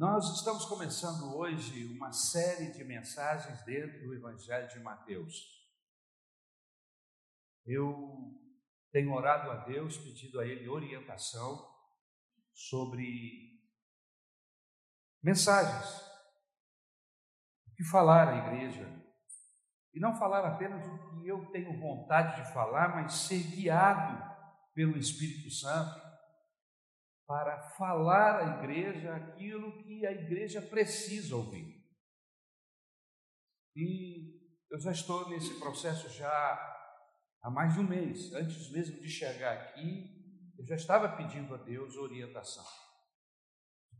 Nós estamos começando hoje uma série de mensagens dentro do Evangelho de Mateus. Eu tenho orado a Deus, pedido a Ele orientação sobre mensagens, o que falar à igreja. E não falar apenas o que eu tenho vontade de falar, mas ser guiado pelo Espírito Santo para falar à igreja aquilo que a igreja precisa ouvir. E eu já estou nesse processo já há mais de um mês. Antes mesmo de chegar aqui, eu já estava pedindo a Deus orientação.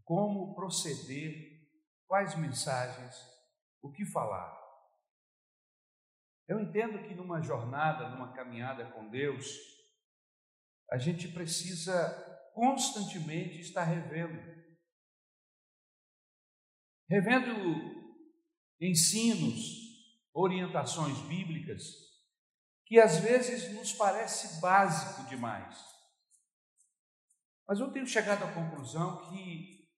Como proceder, quais mensagens, o que falar. Eu entendo que numa jornada, numa caminhada com Deus, a gente precisa constantemente está revendo. Revendo ensinos, orientações bíblicas, que às vezes nos parece básico demais. Mas eu tenho chegado à conclusão que,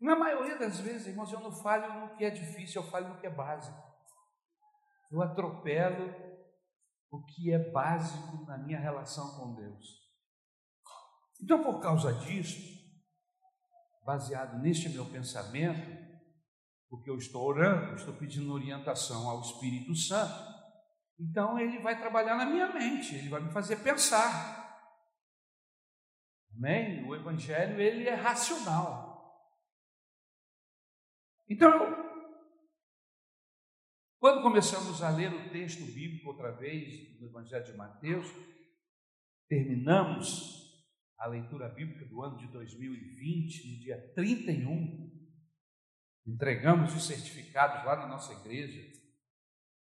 na maioria das vezes, irmãos, eu não falho no que é difícil, eu falho no que é básico. Eu atropelo o que é básico na minha relação com Deus. Então, por causa disso, baseado neste meu pensamento, porque eu estou orando, estou pedindo orientação ao Espírito Santo, então ele vai trabalhar na minha mente, ele vai me fazer pensar. Amém? O Evangelho ele é racional. Então, quando começamos a ler o texto bíblico outra vez no Evangelho de Mateus, terminamos a leitura bíblica do ano de 2020, no dia 31, entregamos os certificados lá na nossa igreja.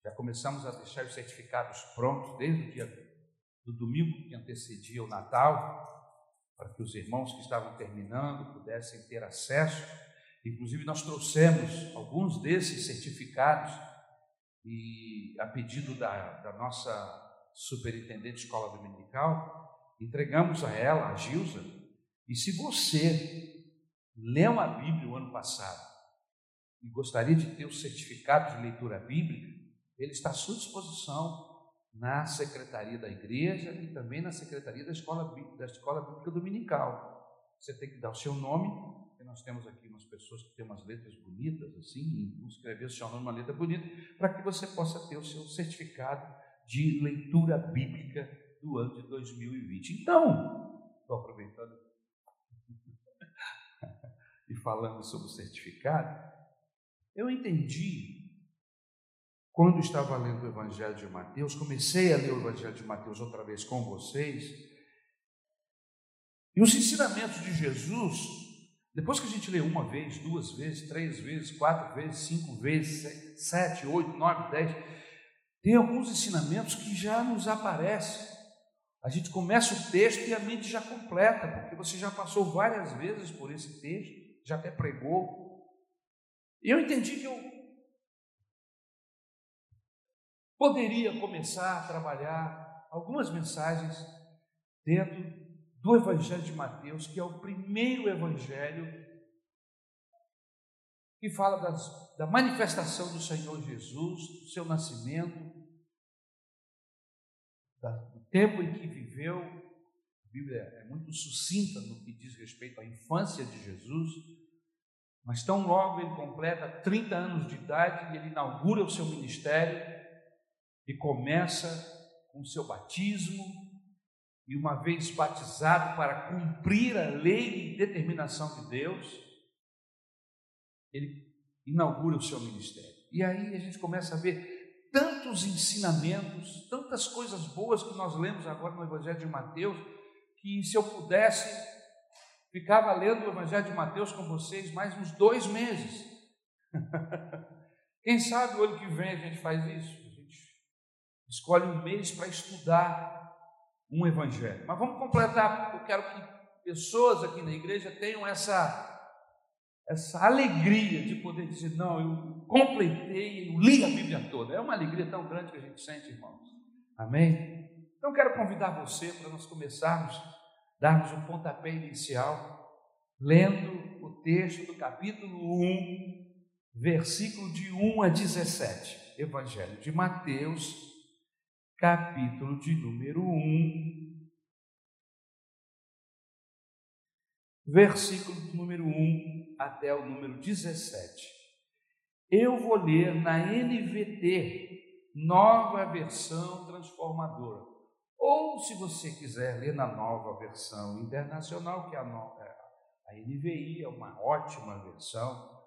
Já começamos a deixar os certificados prontos desde o dia do domingo que antecedia o Natal, para que os irmãos que estavam terminando pudessem ter acesso. Inclusive, nós trouxemos alguns desses certificados e, a pedido da, da nossa superintendente de escola dominical, entregamos a ela, a Gilza, e se você leu a Bíblia o ano passado e gostaria de ter o certificado de leitura bíblica, ele está à sua disposição na secretaria da igreja e também na secretaria da escola, da escola bíblica dominical. Você tem que dar o seu nome, porque nós temos aqui umas pessoas que têm umas letras bonitas, assim, e escrever o seu nome numa letra bonita, para que você possa ter o seu certificado de leitura bíblica do ano de 2020. Então, estou aproveitando e falando sobre o certificado, eu entendi quando estava lendo o Evangelho de Mateus, comecei a ler o Evangelho de Mateus outra vez com vocês, e os ensinamentos de Jesus, depois que a gente lê uma vez, duas vezes, três vezes, quatro vezes, cinco vezes, sete, oito, nove, dez, tem alguns ensinamentos que já nos aparecem. A gente começa o texto e a mente já completa, porque você já passou várias vezes por esse texto, já até pregou. E eu entendi que eu poderia começar a trabalhar algumas mensagens dentro do Evangelho de Mateus, que é o primeiro evangelho que fala das, da manifestação do Senhor Jesus, do seu nascimento, da, tempo em que viveu, a Bíblia é muito sucinta no que diz respeito à infância de Jesus, mas tão logo ele completa 30 anos de idade ele inaugura o seu ministério e começa com o seu batismo, e uma vez batizado para cumprir a lei e determinação de Deus, ele inaugura o seu ministério. E aí a gente começa a ver tantos ensinamentos, tantas coisas boas que nós lemos agora no Evangelho de Mateus, que se eu pudesse, ficava lendo o Evangelho de Mateus com vocês mais uns dois meses. Quem sabe o ano que vem a gente faz isso? A gente escolhe um mês para estudar um Evangelho. Mas vamos completar, porque eu quero que pessoas aqui na igreja tenham essa essa alegria de poder dizer, não, eu completei, eu li a Bíblia toda. É uma alegria tão grande que a gente sente, irmãos. Amém? Então quero convidar você para nós começarmos, darmos um pontapé inicial, lendo no texto do capítulo 1, versículo de 1 a 17. Evangelho de Mateus, capítulo de número 1, versículo número 1 até o número 17. Eu vou ler na NVT, nova versão transformadora. Ou, se você quiser ler na nova versão internacional, que é a, é, a NVI é uma ótima versão.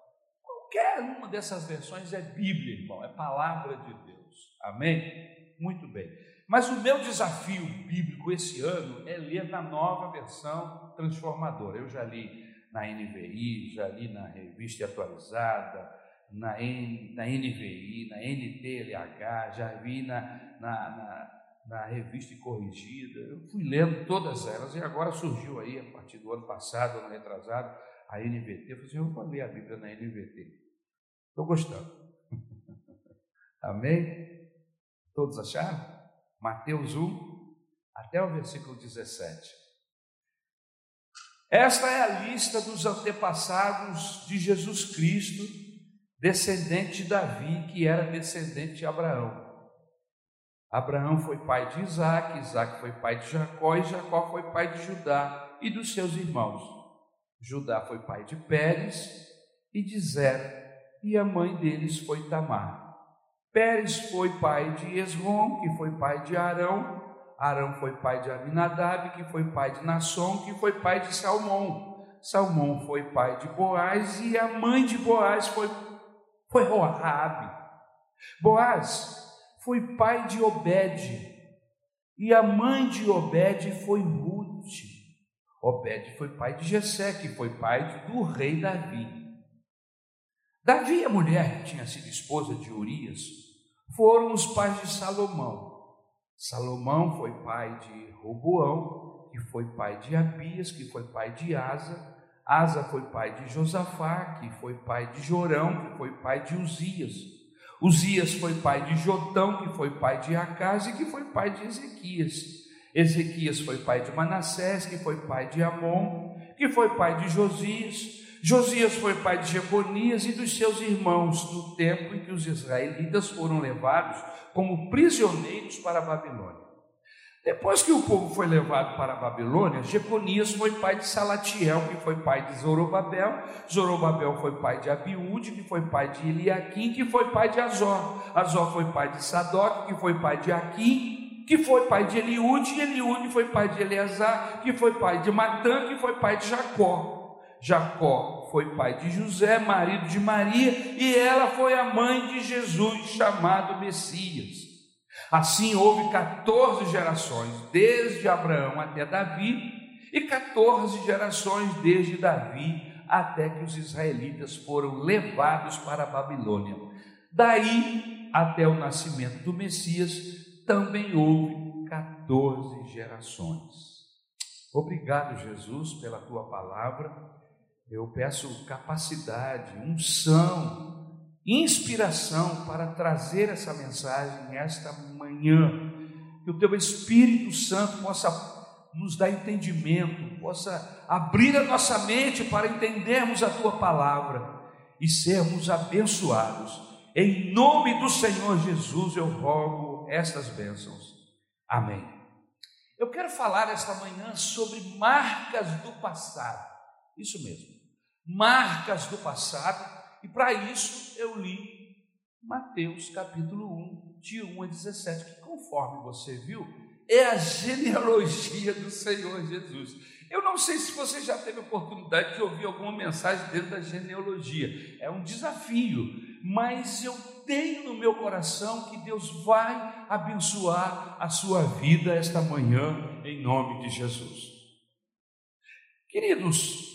Qualquer uma dessas versões é Bíblia, irmão, é palavra de Deus. Amém? Muito bem. Mas o meu desafio bíblico esse ano é ler na nova versão transformadora. Eu já li na NVI, já li na revista atualizada, na, N, na NVI, na NTLH, já vi na, na, na na revista corrigida, eu fui lendo todas elas, e agora surgiu aí, a partir do ano passado, ano retrasado, a NVT. Eu falei assim, eu vou ler a Bíblia na NVT. Estou gostando. Amém? Todos acharam? Mateus 1, até o versículo 17. Esta é a lista dos antepassados de Jesus Cristo, descendente de Davi, que era descendente de Abraão. Abraão foi pai de Isaac, Isaac foi pai de Jacó, e Jacó foi pai de Judá e dos seus irmãos. Judá foi pai de Pérez e de Zera, e a mãe deles foi Tamar. Pérez foi pai de Esrom, que foi pai de Arão, Arão foi pai de Aminadab, que foi pai de Nasson, que foi pai de Salmão. Salmão foi pai de Boaz, e a mãe de Boaz foi, foi Raabe. Boaz foi pai de Obed, e a mãe de Obed foi Ruth. Obed foi pai de Jessé, que foi pai do rei Davi. Davi, a mulher que tinha sido esposa de Urias, foram os pais de Salomão. Salomão foi pai de Roboão, que foi pai de Abias, que foi pai de Asa. Asa foi pai de Josafá, que foi pai de Jorão, que foi pai de Uzias. Uzias foi pai de Jotão, que foi pai de Acaz e que foi pai de Ezequias. Ezequias foi pai de Manassés, que foi pai de Amon, que foi pai de Josias. Josias foi pai de Jeconias e dos seus irmãos, no tempo em que os israelitas foram levados como prisioneiros para a Babilônia. Depois que o povo foi levado para a Babilônia, Jeconias foi pai de Salatiel, que foi pai de Zorobabel, Zorobabel foi pai de Abiúde, que foi pai de Eliaquim, que foi pai de Azor, Azor foi pai de Sadoc, que foi pai de Aquim, que foi pai de Eliúde, e Eliúde foi pai de Eleazar, que foi pai de Matã, que foi pai de Jacó. Jacó foi pai de José, marido de Maria, e ela foi a mãe de Jesus, chamado Messias. Assim houve 14 gerações, desde Abraão até Davi, e 14 gerações desde Davi até que os israelitas foram levados para a Babilônia. Daí até o nascimento do Messias também houve 14 gerações. Obrigado, Jesus, pela tua palavra. Eu peço capacidade, unção, inspiração para trazer essa mensagem esta manhã. Que o teu Espírito Santo possa nos dar entendimento, possa abrir a nossa mente para entendermos a tua palavra e sermos abençoados. Em nome do Senhor Jesus eu rogo estas bênçãos. Amém. Eu quero falar esta manhã sobre marcas do passado. Isso mesmo. Marcas do passado e para isso eu li Mateus capítulo 1, de 1 a 17, que conforme você viu, é a genealogia do Senhor Jesus. Eu não sei se você já teve oportunidade de ouvir alguma mensagem dentro da genealogia, é um desafio, mas eu tenho no meu coração que Deus vai abençoar a sua vida esta manhã, em nome de Jesus. Queridos,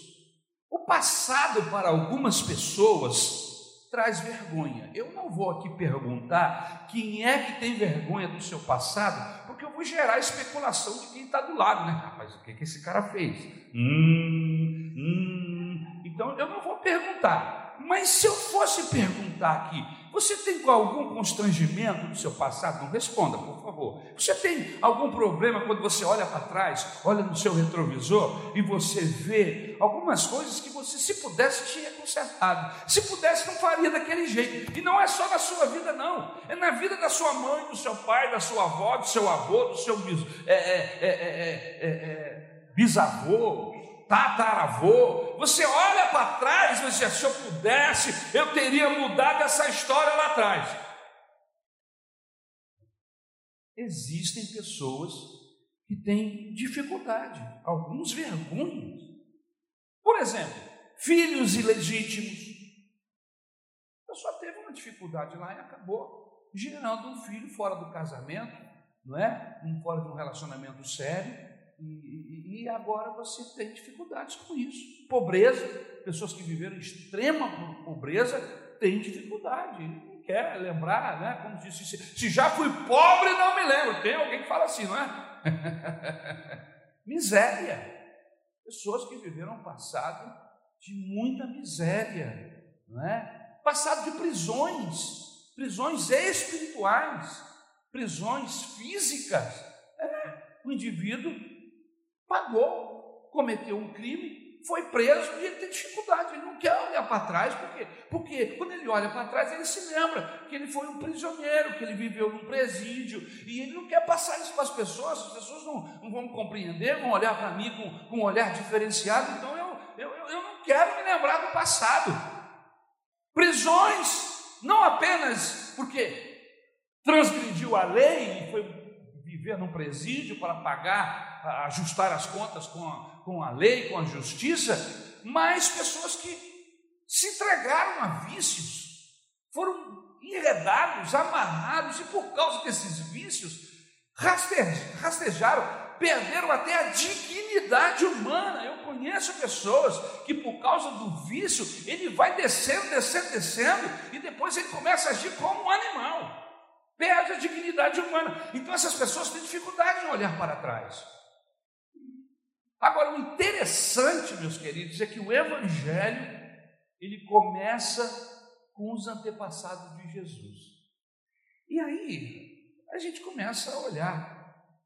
passado para algumas pessoas traz vergonha. Eu não vou aqui perguntar quem é que tem vergonha do seu passado, porque eu vou gerar especulação de quem está do lado, né? Rapaz, o que, que esse cara fez? Hum, hum. Então eu não vou perguntar. Mas se eu fosse perguntar aqui, você tem algum constrangimento do seu passado? Não responda, por favor. Você tem algum problema quando você olha para trás, olha no seu retrovisor e você vê algumas coisas que você, se pudesse, tinha consertado. Se pudesse, não faria daquele jeito. E não é só na sua vida, não. É na vida da sua mãe, do seu pai, da sua avó, do seu avô, do seu é, é, é, bisavô, tataravô, você olha para trás e diz, se eu pudesse, eu teria mudado essa história lá atrás. Existem pessoas que têm dificuldade, alguns vergonhas. Por exemplo, filhos ilegítimos. A pessoa teve uma dificuldade lá e acabou gerando um filho fora do casamento, não é? Um fora de um relacionamento sério e, e, agora você tem dificuldades com isso. Pobreza, pessoas que viveram extrema pobreza têm dificuldade. Não quer lembrar, né? Como disse, se, já fui pobre, não me lembro. Tem alguém que fala assim, não é? miséria. Pessoas que viveram um passado de muita miséria, não é? Passado de prisões, prisões espirituais, prisões físicas. É, o indivíduo pagou, cometeu um crime, foi preso e ele tem dificuldade, ele não quer olhar para trás, por quê? Porque quando ele olha para trás, ele se lembra que ele foi um prisioneiro, que ele viveu num presídio, e ele não quer passar isso para as pessoas, as pessoas não, não vão compreender, vão olhar para mim com, com um olhar diferenciado, então eu, eu, eu não quero me lembrar do passado. Prisões, não apenas porque transgrediu a lei e foi viver num presídio para pagar ajustar as contas com a, com a lei, com a justiça, mas pessoas que se entregaram a vícios, foram enredados, amarrados, e por causa desses vícios, rastejaram, perderam até a dignidade humana. Eu conheço pessoas que, por causa do vício, ele vai descendo, descendo, descendo, e depois ele começa a agir como um animal, perde a dignidade humana. Então, essas pessoas têm dificuldade em olhar para trás. Agora, o interessante, meus queridos, é que o Evangelho ele começa com os antepassados de Jesus. E aí, a gente começa a olhar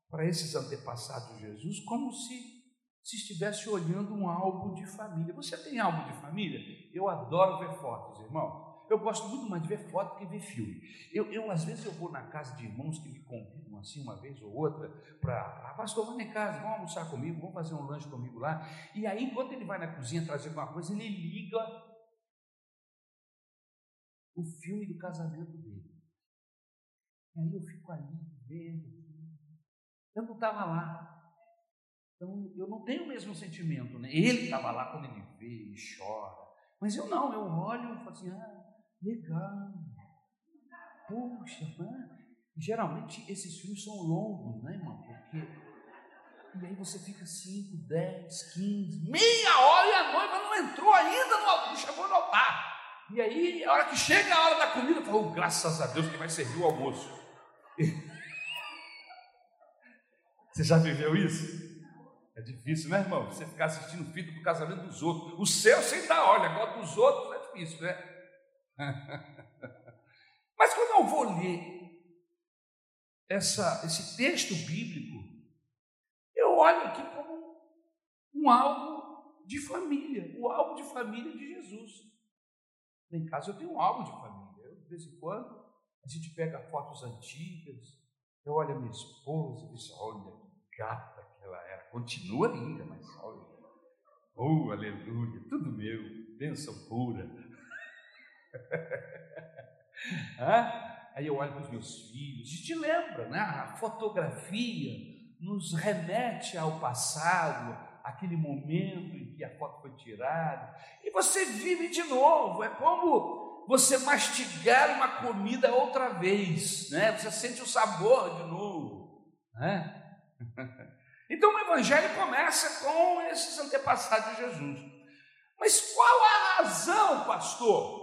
para esses antepassados de Jesus como se, se estivesse olhando um álbum de família. Você tem álbum de família? Eu adoro ver fotos, irmão. Eu gosto muito mais de ver foto que ver filme. Eu, eu, às vezes, eu vou na casa de irmãos que me convidam assim, uma vez ou outra, para, pastor, vamos em casa, vamos almoçar comigo, vamos fazer um lanche comigo lá. E aí, enquanto ele vai na cozinha trazer alguma coisa, ele liga o filme do casamento dele. E aí eu fico ali vendo. Eu não estava lá. Então, eu não tenho o mesmo sentimento, né? Ele estava lá quando ele vê e chora. Mas eu não, eu olho e falo assim, ah, Legal. Puxa, né? geralmente esses filmes são longos, né, irmão? Porque. E aí você fica 5, 10, 15, meia hora e a noiva não entrou ainda, no, não chegou no altar. E aí, a hora que chega a hora da comida, fala, oh, graças a Deus que vai servir o almoço. Você já viveu isso? É difícil, né, irmão? Você ficar assistindo o filho do casamento dos outros. O seu sem dar olha, agora dos outros é difícil, né? Mas quando eu vou ler essa, esse texto bíblico, eu olho aqui como um álbum de família, o álbum de família de Jesus. Em casa eu tenho um álbum de família. Eu, de vez em quando a gente pega fotos antigas, eu olho a minha esposa e digo, olha que gata que ela era. Continua linda, mas olha. Oh, aleluia, tudo meu, bênção pura. Aí eu olho para os meus filhos, a gente lembra, né? A fotografia nos remete ao passado, aquele momento em que a foto foi tirada, e você vive de novo. É como você mastigar uma comida outra vez, né? Você sente o sabor de novo, né? Então o evangelho começa com esses antepassados de Jesus. Mas qual a razão, pastor,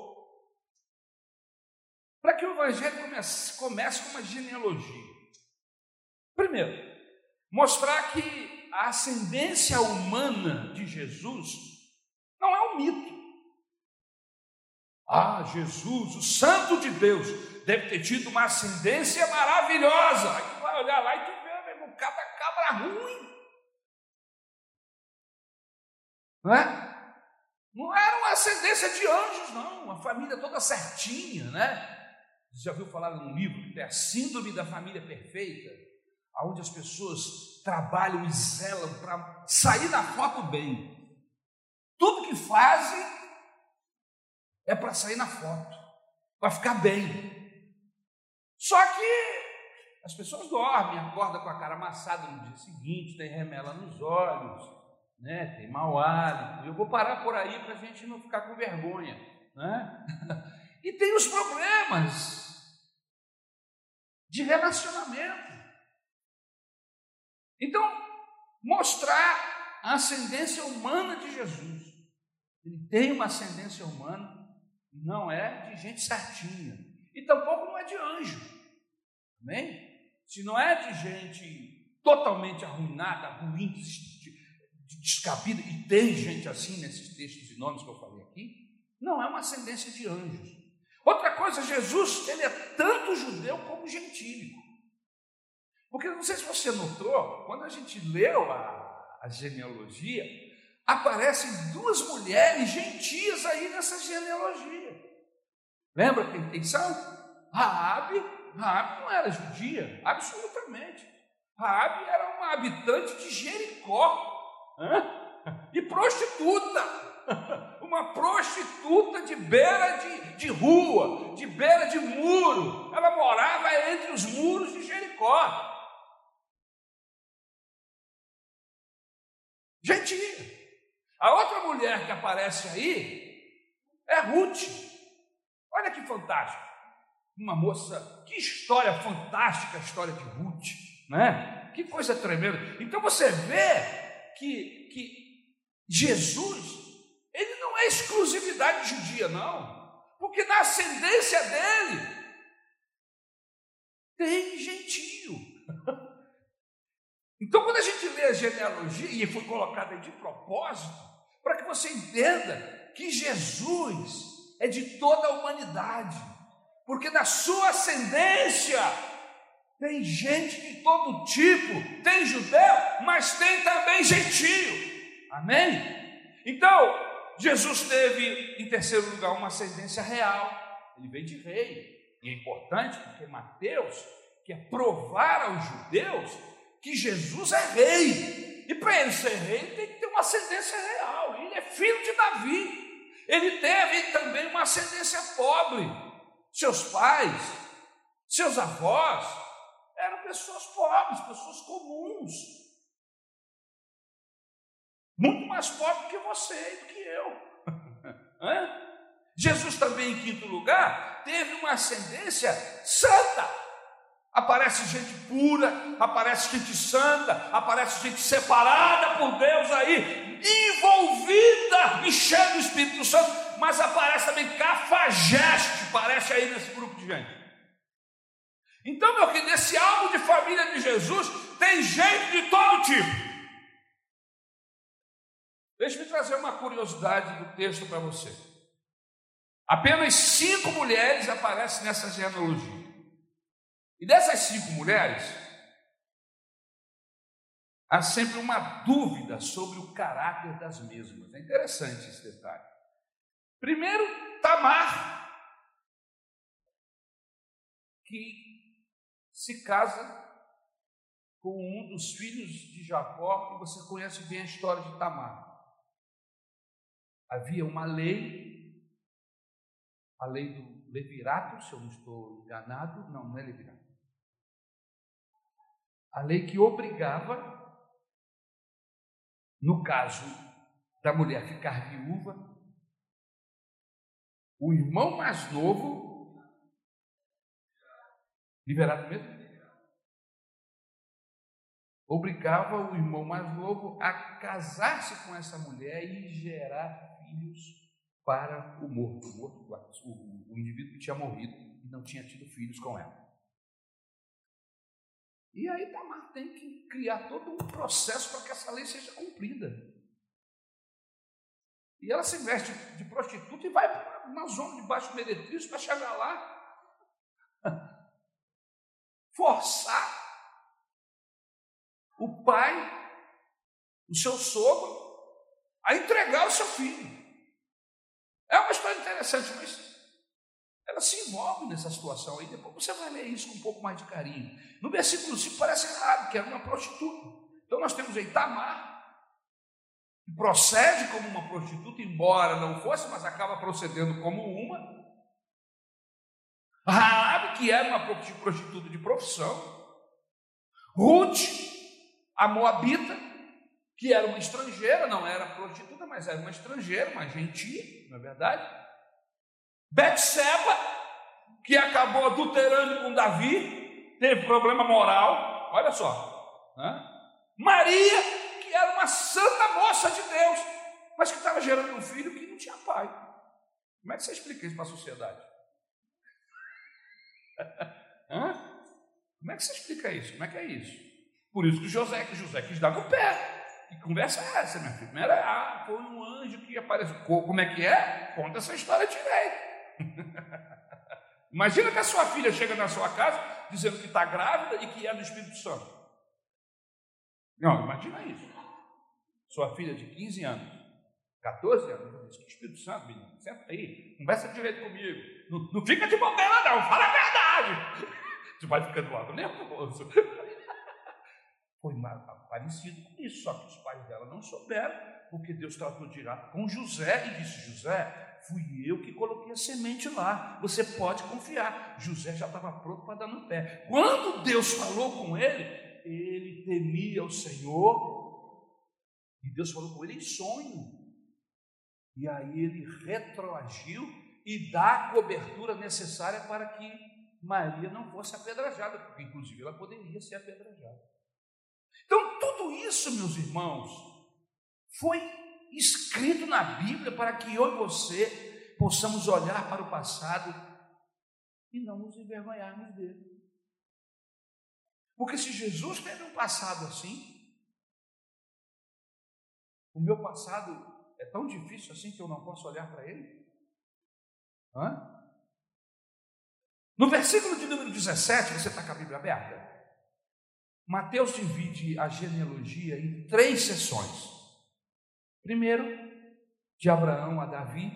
que o Evangelho comece, comece com uma genealogia. Primeiro, mostrar que a ascendência humana de Jesus não é um mito. Ah, Jesus, o Santo de Deus, deve ter tido uma ascendência maravilhosa. Aí tu vai olhar lá e tu vê, meu irmão, cada cabra ruim. Não é? Não era uma ascendência de anjos, não, uma família toda certinha, né? Você já ouviu falar num livro que é a Síndrome da Família Perfeita, onde as pessoas trabalham e zelam para sair da foto bem. Tudo que fazem é para sair na foto, para ficar bem. Só que as pessoas dormem, acordam com a cara amassada no dia seguinte, tem remela nos olhos, né? tem mau hálito. Eu vou parar por aí para a gente não ficar com vergonha. Né? E tem os problemas de relacionamento. Então, mostrar a ascendência humana de Jesus. Ele tem uma ascendência humana, não é de gente certinha. E tampouco não é de anjo. Amém? Se não é de gente totalmente arruinada, ruim, descabida, e tem gente assim nesses textos e nomes que eu falei aqui, não é uma ascendência de anjos. Outra coisa, Jesus, ele é tanto judeu como gentílico. Porque não sei se você notou, quando a gente leu a, a genealogia, aparecem duas mulheres gentias aí nessa genealogia. Lembra quem, quem são? Raabe, Raabe não era judia, absolutamente. Raabe era uma habitante de Jericó hein? e prostituta. uma prostituta de beira de, de rua, de beira de muro. Ela morava entre os muros de Jericó. Gentia. A outra mulher que aparece aí é Ruth. Olha que fantástico. Uma moça, que história fantástica a história de Ruth, né? Que coisa tremenda. Então você vê que, que Jesus exclusividade judia, não, porque na ascendência dele tem gentio. Então, quando a gente lê a genealogia, e foi colocada de propósito, para que você entenda que Jesus é de toda a humanidade, porque na sua ascendência tem gente de todo tipo, tem judeu, mas tem também gentio. Amém? Então, Jesus teve, em terceiro lugar, uma ascendência real. Ele veio de rei. E é importante porque Mateus quer provar aos judeus que Jesus é rei. E para ele ser rei, ele tem que ter uma ascendência real. Ele é filho de Davi. Ele teve também uma ascendência pobre. Seus pais, seus avós eram pessoas pobres, pessoas comuns. Muito mais pobre que você e do que eu. Jesus também, em quinto lugar, teve uma ascendência santa. Aparece gente pura, aparece gente santa, aparece gente separada por Deus aí, envolvida, cheia do Espírito Santo, mas aparece também cafajeste, aparece aí nesse grupo de gente. Então, meu querido, nesse álbum de família de Jesus tem gente de todo tipo. Deixe-me trazer uma curiosidade do texto para você. Apenas cinco mulheres aparecem nessa genealogia. E dessas cinco mulheres, há sempre uma dúvida sobre o caráter das mesmas. É interessante esse detalhe. Primeiro, Tamar, que se casa com um dos filhos de Jacó, e você conhece bem a história de Tamar havia uma lei, a lei do Levirato, se eu não estou enganado, não, não é Levirato. A lei que obrigava, no caso da mulher ficar viúva, o irmão mais novo, liberado mesmo, obrigava o irmão mais novo a casar-se com essa mulher e gerar filhos para o morto, o, morto, o, o indivíduo que tinha morrido e não tinha tido filhos com ela. E aí Tamar tem que criar todo um processo para que essa lei seja cumprida. E ela se veste de prostituta e vai para uma zona de baixo meretriz para chegar lá. Forçar o pai, o seu sogro, a entregar o seu filho. É uma história interessante, mas ela se envolve nessa situação aí. Depois você vai ler isso com um pouco mais de carinho. No versículo 5 parece errado, que era uma prostituta. Então nós temos aí Tamar, que procede como uma prostituta, embora não fosse, mas acaba procedendo como uma. Raabe, que era uma prostituta de profissão. Ruth, a moabita, que era uma estrangeira, não era prostituta, mas era uma estrangeira, uma gentia, não é verdade? Betseba, que acabou adulterando com Davi, teve problema moral, olha só. Né? Maria, que era uma santa moça de Deus, mas que estava gerando um filho que não tinha pai. Como é que você explica isso para a sociedade? Hã? Como é que você explica isso? Como é que é isso? Por isso que José, que José quis dar no pé. Que conversa é essa, minha filha? É, ah, foi um anjo que apareceu. Como é que é? Conta essa história direito. Imagina que a sua filha chega na sua casa dizendo que está grávida e que é do Espírito Santo. Não, imagina isso. Sua filha de 15 anos, 14 anos, diz que Espírito Santo, menino, senta aí, conversa direito comigo. Não, não fica de bobeira, não, fala a verdade. Você vai ficando logo nervoso. Foi parecido com isso, só que os pais dela não souberam, porque Deus tratou direto com José e disse: José, fui eu que coloquei a semente lá, você pode confiar. José já estava pronto para dar no pé. Quando Deus falou com ele, ele temia o Senhor, e Deus falou com ele em sonho. E aí ele retroagiu e dá a cobertura necessária para que Maria não fosse apedrejada, porque inclusive ela poderia ser apedrejada. Então, tudo isso, meus irmãos, foi escrito na Bíblia para que eu e você possamos olhar para o passado e não nos envergonharmos dele. Porque se Jesus teve um passado assim, o meu passado é tão difícil assim que eu não posso olhar para ele? Hã? No versículo de número 17, você está com a Bíblia aberta? Mateus divide a genealogia em três sessões. Primeiro, de Abraão a Davi,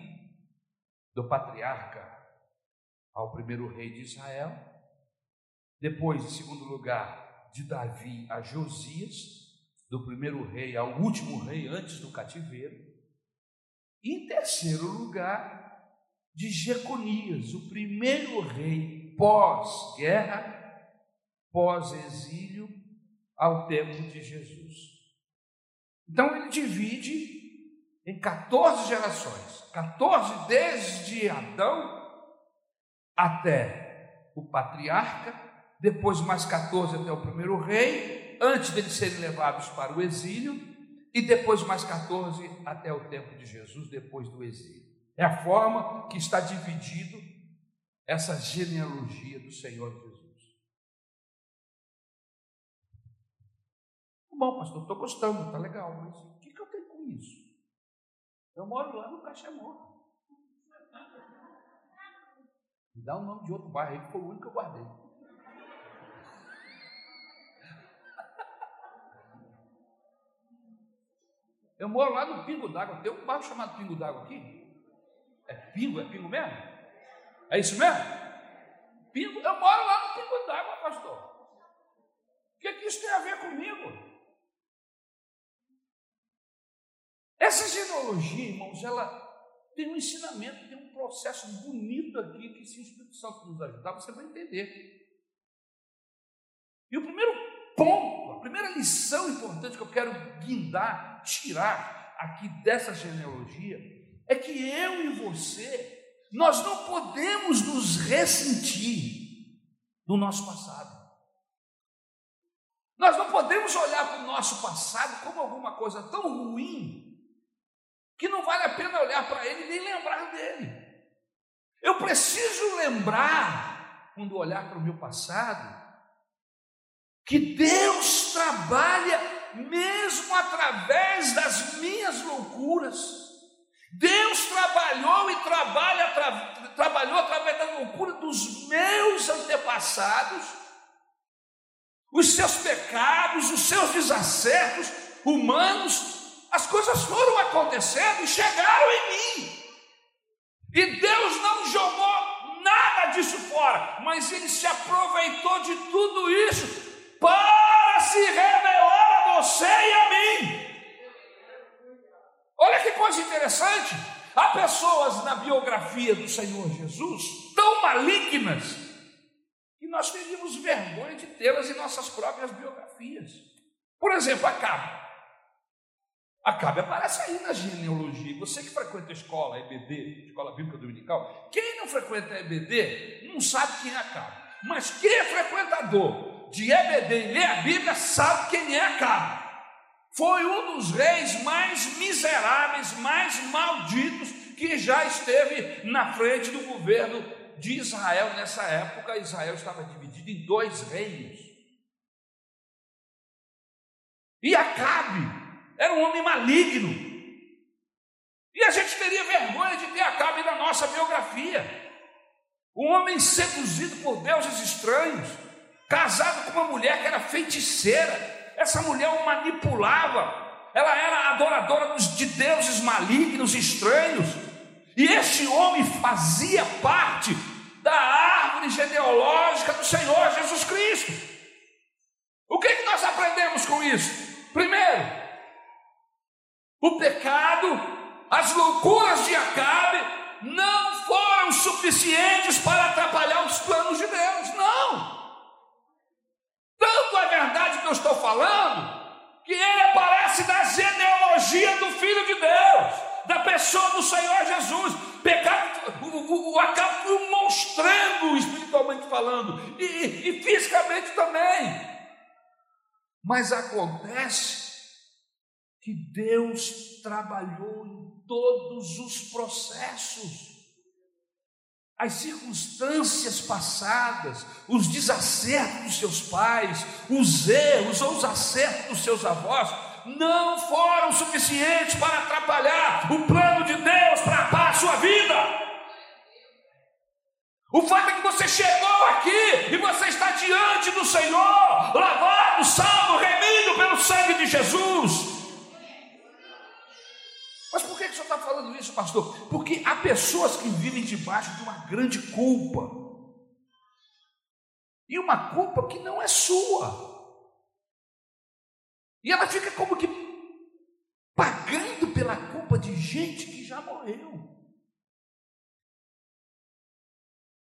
do patriarca ao primeiro rei de Israel. Depois, em segundo lugar, de Davi a Josias, do primeiro rei ao último rei antes do cativeiro. E em terceiro lugar, de Jeconias, o primeiro rei pós-guerra, pós-exílio ao tempo de Jesus. Então ele divide em 14 gerações 14 desde Adão até o patriarca, depois mais 14 até o primeiro rei, antes deles serem levados para o exílio, e depois mais 14 até o tempo de Jesus, depois do exílio. É a forma que está dividido essa genealogia do Senhor Jesus. Bom, pastor, estou gostando, está legal, mas o que, que eu tenho com isso? Eu moro lá no Cachemor. Me dá o um nome de outro bairro aí, que foi o único que eu guardei. Eu moro lá no Pingo d'Água. Tem um bairro chamado Pingo d'Água aqui? É Pingo? É Pingo mesmo? É isso mesmo? Pingo? Eu moro lá no Pingo d'Água, pastor. O que, que isso tem a ver comigo? Essa genealogia, irmãos, ela tem um ensinamento, tem um processo bonito aqui que se o Espírito Santo nos ajudar, você vai entender. E o primeiro ponto, a primeira lição importante que eu quero guindar, tirar aqui dessa genealogia, é que eu e você, nós não podemos nos ressentir do nosso passado. Nós não podemos olhar para o nosso passado como alguma coisa tão ruim que não vale a pena olhar para ele nem lembrar dele. Eu preciso lembrar, quando olhar para o meu passado, que Deus trabalha mesmo através das minhas loucuras, Deus trabalhou e trabalha, tra, trabalhou através da loucura dos meus antepassados, os seus pecados, os seus desacertos humanos, as coisas foram acontecendo e chegaram em mim. E Deus não jogou nada disso fora, mas Ele se aproveitou de tudo isso para se revelar a você e a mim. Olha que coisa interessante. Há pessoas na biografia do Senhor Jesus tão malignas que nós teríamos vergonha de tê-las em nossas próprias biografias. Por exemplo, Acabe. Acabe aparece aí na genealogia. Você que frequenta a escola EBD, Escola Bíblica Dominical, quem não frequenta a EBD não sabe quem é Acabe. Mas quem é frequentador de EBD e lê a Bíblia sabe quem é Acabe. Foi um dos reis mais miseráveis, mais malditos que já esteve na frente do governo de Israel nessa época. Israel estava dividido em dois reinos. E Acabe era um homem maligno. E a gente teria vergonha de ter Acabe na nossa biografia. Um homem seduzido por deuses estranhos, casado com uma mulher que era feiticeira. Essa mulher o manipulava. Ela era adoradora de deuses malignos, estranhos. E este homem fazia parte da árvore genealógica do Senhor Jesus Cristo. O que, que nós aprendemos com isso? Primeiro, o pecado, as loucuras de Acabe não foram suficientes para atrapalhar os planos de Deus, não. Tanto é verdade que eu estou falando, que ele aparece na genealogia do Filho de Deus, da pessoa do Senhor Jesus. Pecado, o, o, o Acabe foi um monstrengo, espiritualmente falando, e, e fisicamente também. Mas acontece que Deus trabalhou em todos os processos. As circunstâncias passadas, os desacertos dos seus pais, os erros ou os acertos dos seus avós, não foram suficientes para atrapalhar o plano de Deus para a sua vida. O fato é que você chegou aqui e você está diante do Senhor, lavado, salvo, remido pelo sangue de Jesus. Mas por que, que o senhor está falando isso, pastor? Porque há pessoas que vivem debaixo de uma grande culpa. E uma culpa que não é sua. E ela fica como que pagando pela culpa de gente que já morreu.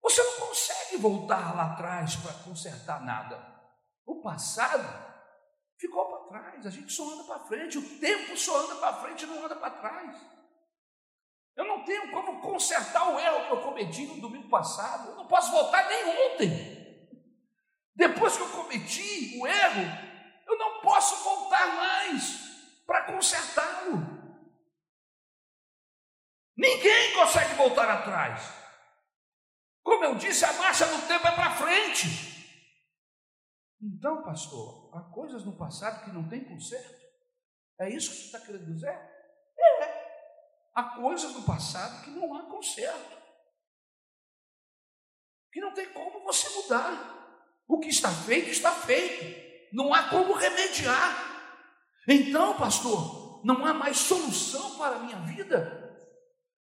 Você não consegue voltar lá atrás para consertar nada. O passado ficou para trás, a gente só anda para frente, o tempo só anda para frente e não anda para trás. Eu não tenho como consertar o erro que eu cometi no domingo passado, eu não posso voltar nem ontem. Depois que eu cometi o erro, eu não posso voltar mais para consertá-lo. Ninguém consegue voltar atrás. Como eu disse, a marcha no tempo é para frente. Então, pastor, há coisas no passado que não tem conserto? É isso que você está querendo dizer? É. Há coisas no passado que não há conserto. Que não tem como você mudar. O que está feito, está feito. Não há como remediar. Então, pastor, não há mais solução para a minha vida?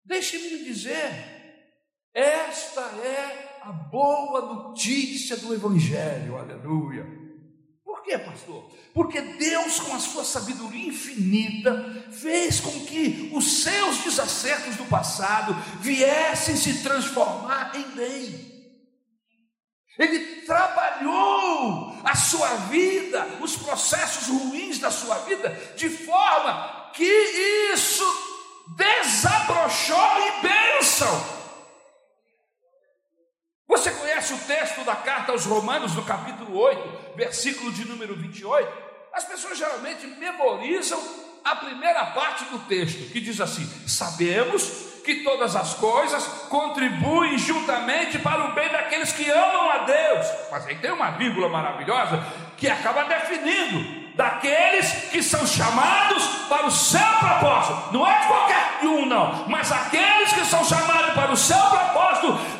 Deixe-me dizer, esta é a boa notícia do Evangelho, aleluia. Quê, pastor? Porque Deus, com a sua sabedoria infinita, fez com que os seus desacertos do passado viessem se transformar em bem. Ele trabalhou a sua vida, os processos ruins da sua vida, de forma que isso desabrochou em bênção. Você conhece o texto da carta aos Romanos, no capítulo 8, versículo de número 28? As pessoas geralmente memorizam a primeira parte do texto, que diz assim: Sabemos que todas as coisas contribuem juntamente para o bem daqueles que amam a Deus. Mas aí tem uma vírgula maravilhosa que acaba definindo daqueles que são chamados para o seu propósito. Não é de qualquer um, não, mas aqueles que são chamados para o seu propósito.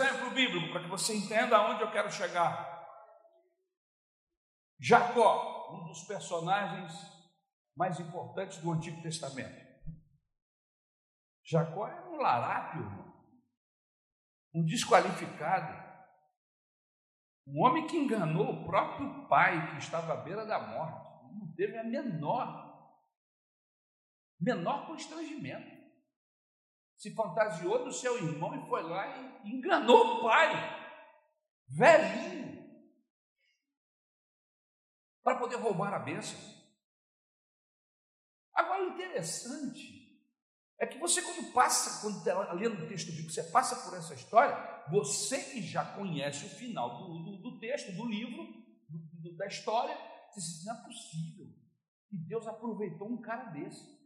Exemplo bíblico para que você entenda aonde eu quero chegar. Jacó, um dos personagens mais importantes do Antigo Testamento. Jacó era um larápio, um desqualificado, um homem que enganou o próprio pai, que estava à beira da morte. Não teve a menor, menor constrangimento. Se fantasiou do seu irmão e foi lá e enganou o pai, velhinho, para poder roubar a bênção. Agora, o interessante é que você, quando passa, quando está lendo o texto bíblico, você passa por essa história, você que já conhece o final do, do, do texto, do livro, do, da história, você diz: não é possível que Deus aproveitou um cara desse.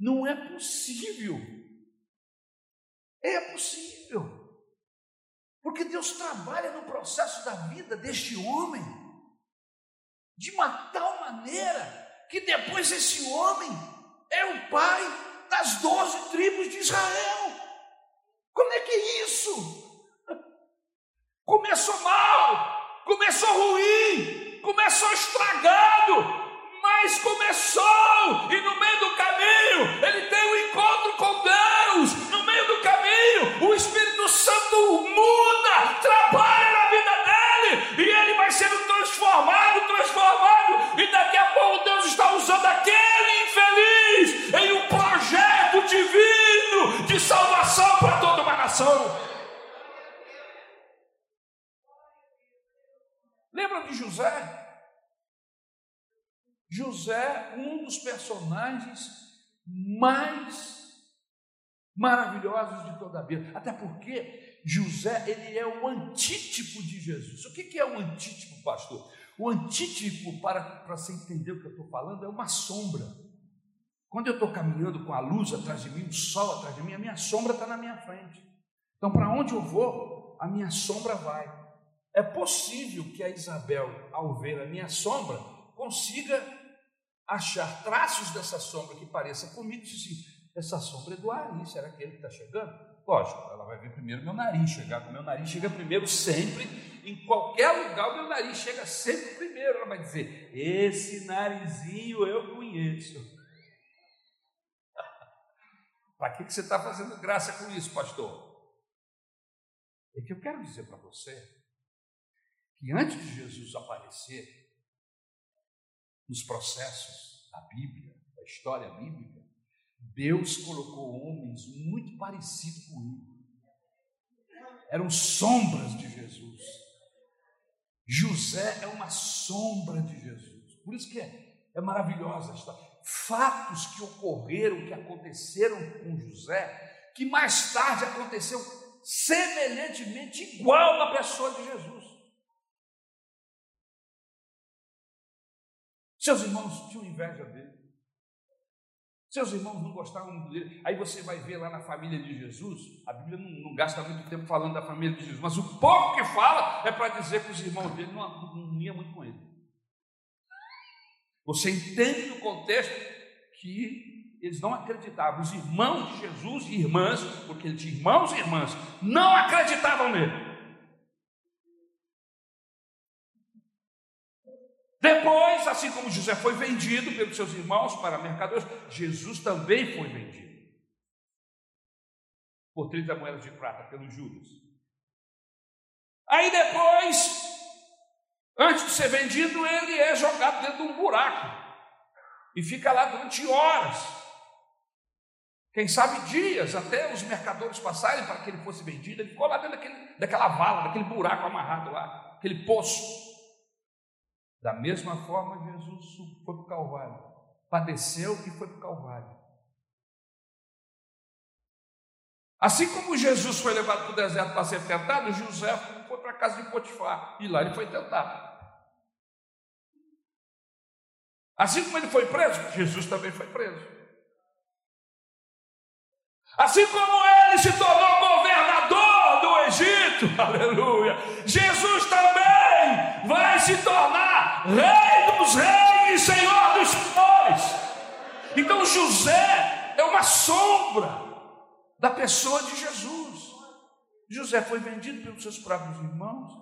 Não é possível. É possível. Porque Deus trabalha no processo da vida deste homem de uma tal maneira que depois esse homem é o pai das doze tribos de Israel. Como é que é isso? Começou mal, começou ruim, começou estragado, mas começou, e no meio do caminho ele tem um encontro com Deus. No meio do caminho, o Espírito Santo muda, trabalha na vida dele, e ele vai sendo transformado, transformado, e daqui a pouco Deus está usando aquele infeliz em um projeto divino de salvação para toda uma nação. Lembra de José? José, um dos personagens mais maravilhosos de toda a Bíblia. Até porque José, ele é o antítipo de Jesus. O que é o antítipo, pastor? O antítipo, para, para você entender o que eu estou falando, é uma sombra. Quando eu estou caminhando com a luz atrás de mim, o sol atrás de mim, a minha sombra está na minha frente. Então, para onde eu vou, a minha sombra vai. É possível que a Isabel, ao ver a minha sombra, consiga achar traços dessa sombra que pareça comigo, e assim, essa sombra é do Ari, será que ele está chegando? Lógico, ela vai ver primeiro meu nariz chegar, o meu nariz chega primeiro sempre, em qualquer lugar o meu nariz chega sempre primeiro, ela vai dizer, esse narizinho eu conheço. Para que, que você está fazendo graça com isso, pastor? É que eu quero dizer para você que antes de Jesus aparecer nos processos da Bíblia, da história bíblica, Deus colocou homens muito parecidos com ele. Eram sombras de Jesus. José é uma sombra de Jesus. Por isso que é, é maravilhosa a história fatos que ocorreram, que aconteceram com José, que mais tarde aconteceu semelhantemente igual na pessoa de Jesus. Seus irmãos tinham inveja dele. Seus irmãos não gostavam muito dele. Aí você vai ver lá na família de Jesus, a Bíblia não, não gasta muito tempo falando da família de Jesus, mas o pouco que fala é para dizer que os irmãos dele não, não, iam muito com ele. Você entende no contexto que eles não acreditavam. Os irmãos de Jesus e irmãs, porque ele tinha irmãos e irmãs, não acreditavam nele. Depois, assim como José foi vendido pelos seus irmãos para mercadores, Jesus também foi vendido por 30 moedas de prata pelo Judas. Aí depois, Antes de ser vendido, ele é jogado dentro de um buraco e fica lá durante horas. Quem sabe dias, até os mercadores passarem para que ele fosse vendido. Ele ficou lá dentro daquele, daquela vala, daquele buraco amarrado lá, aquele poço. Da mesma forma, Jesus foi para o Calvário, padeceu e foi para o Calvário. Assim como Jesus foi levado para o deserto para ser tentado, José foi para a casa de Potifar e lá ele foi tentado. Assim como ele foi preso, Jesus também foi preso. Assim como ele se tornou governador do Egito, aleluia, Jesus também vai se tornar Rei dos Reis e Senhor dos Senhores. Então José é uma sombra da pessoa de Jesus. José foi vendido pelos seus próprios irmãos,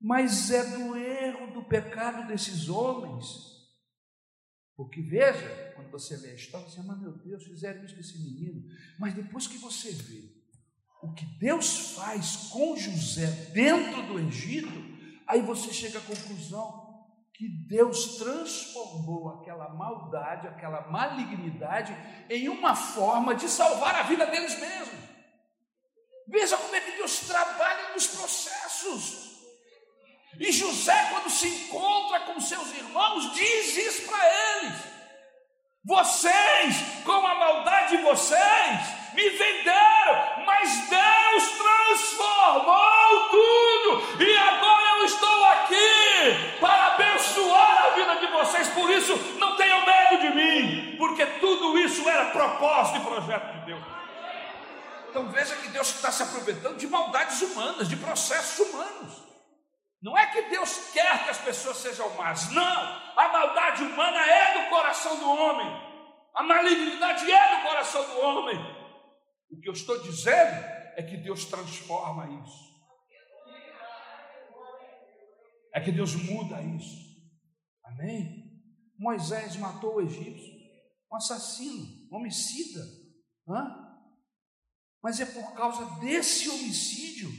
mas é do erro, do pecado desses homens. Porque veja, quando você lê a história, você ama, meu Deus, fizeram isso com esse menino. Mas depois que você vê o que Deus faz com José dentro do Egito, aí você chega à conclusão que Deus transformou aquela maldade, aquela malignidade, em uma forma de salvar a vida deles mesmos. Veja como é que Deus trabalha nos processos. E José, quando se encontra com seus irmãos, diz isso para eles: Vocês, com a maldade de vocês, me venderam, mas Deus transformou tudo, e agora vocês. Por isso, não tenham medo de mim, porque tudo isso era propósito e projeto de Deus. Então veja que Deus está se aproveitando de maldades humanas, de processos humanos. Não é que Deus quer que as pessoas sejam más, não. A maldade humana é do coração do homem, a malignidade é do coração do homem. O que eu estou dizendo é que Deus transforma isso. É que Deus muda isso. Amém? Moisés matou o egípcio, um assassino, um homicida. Hã? Mas é por causa desse homicídio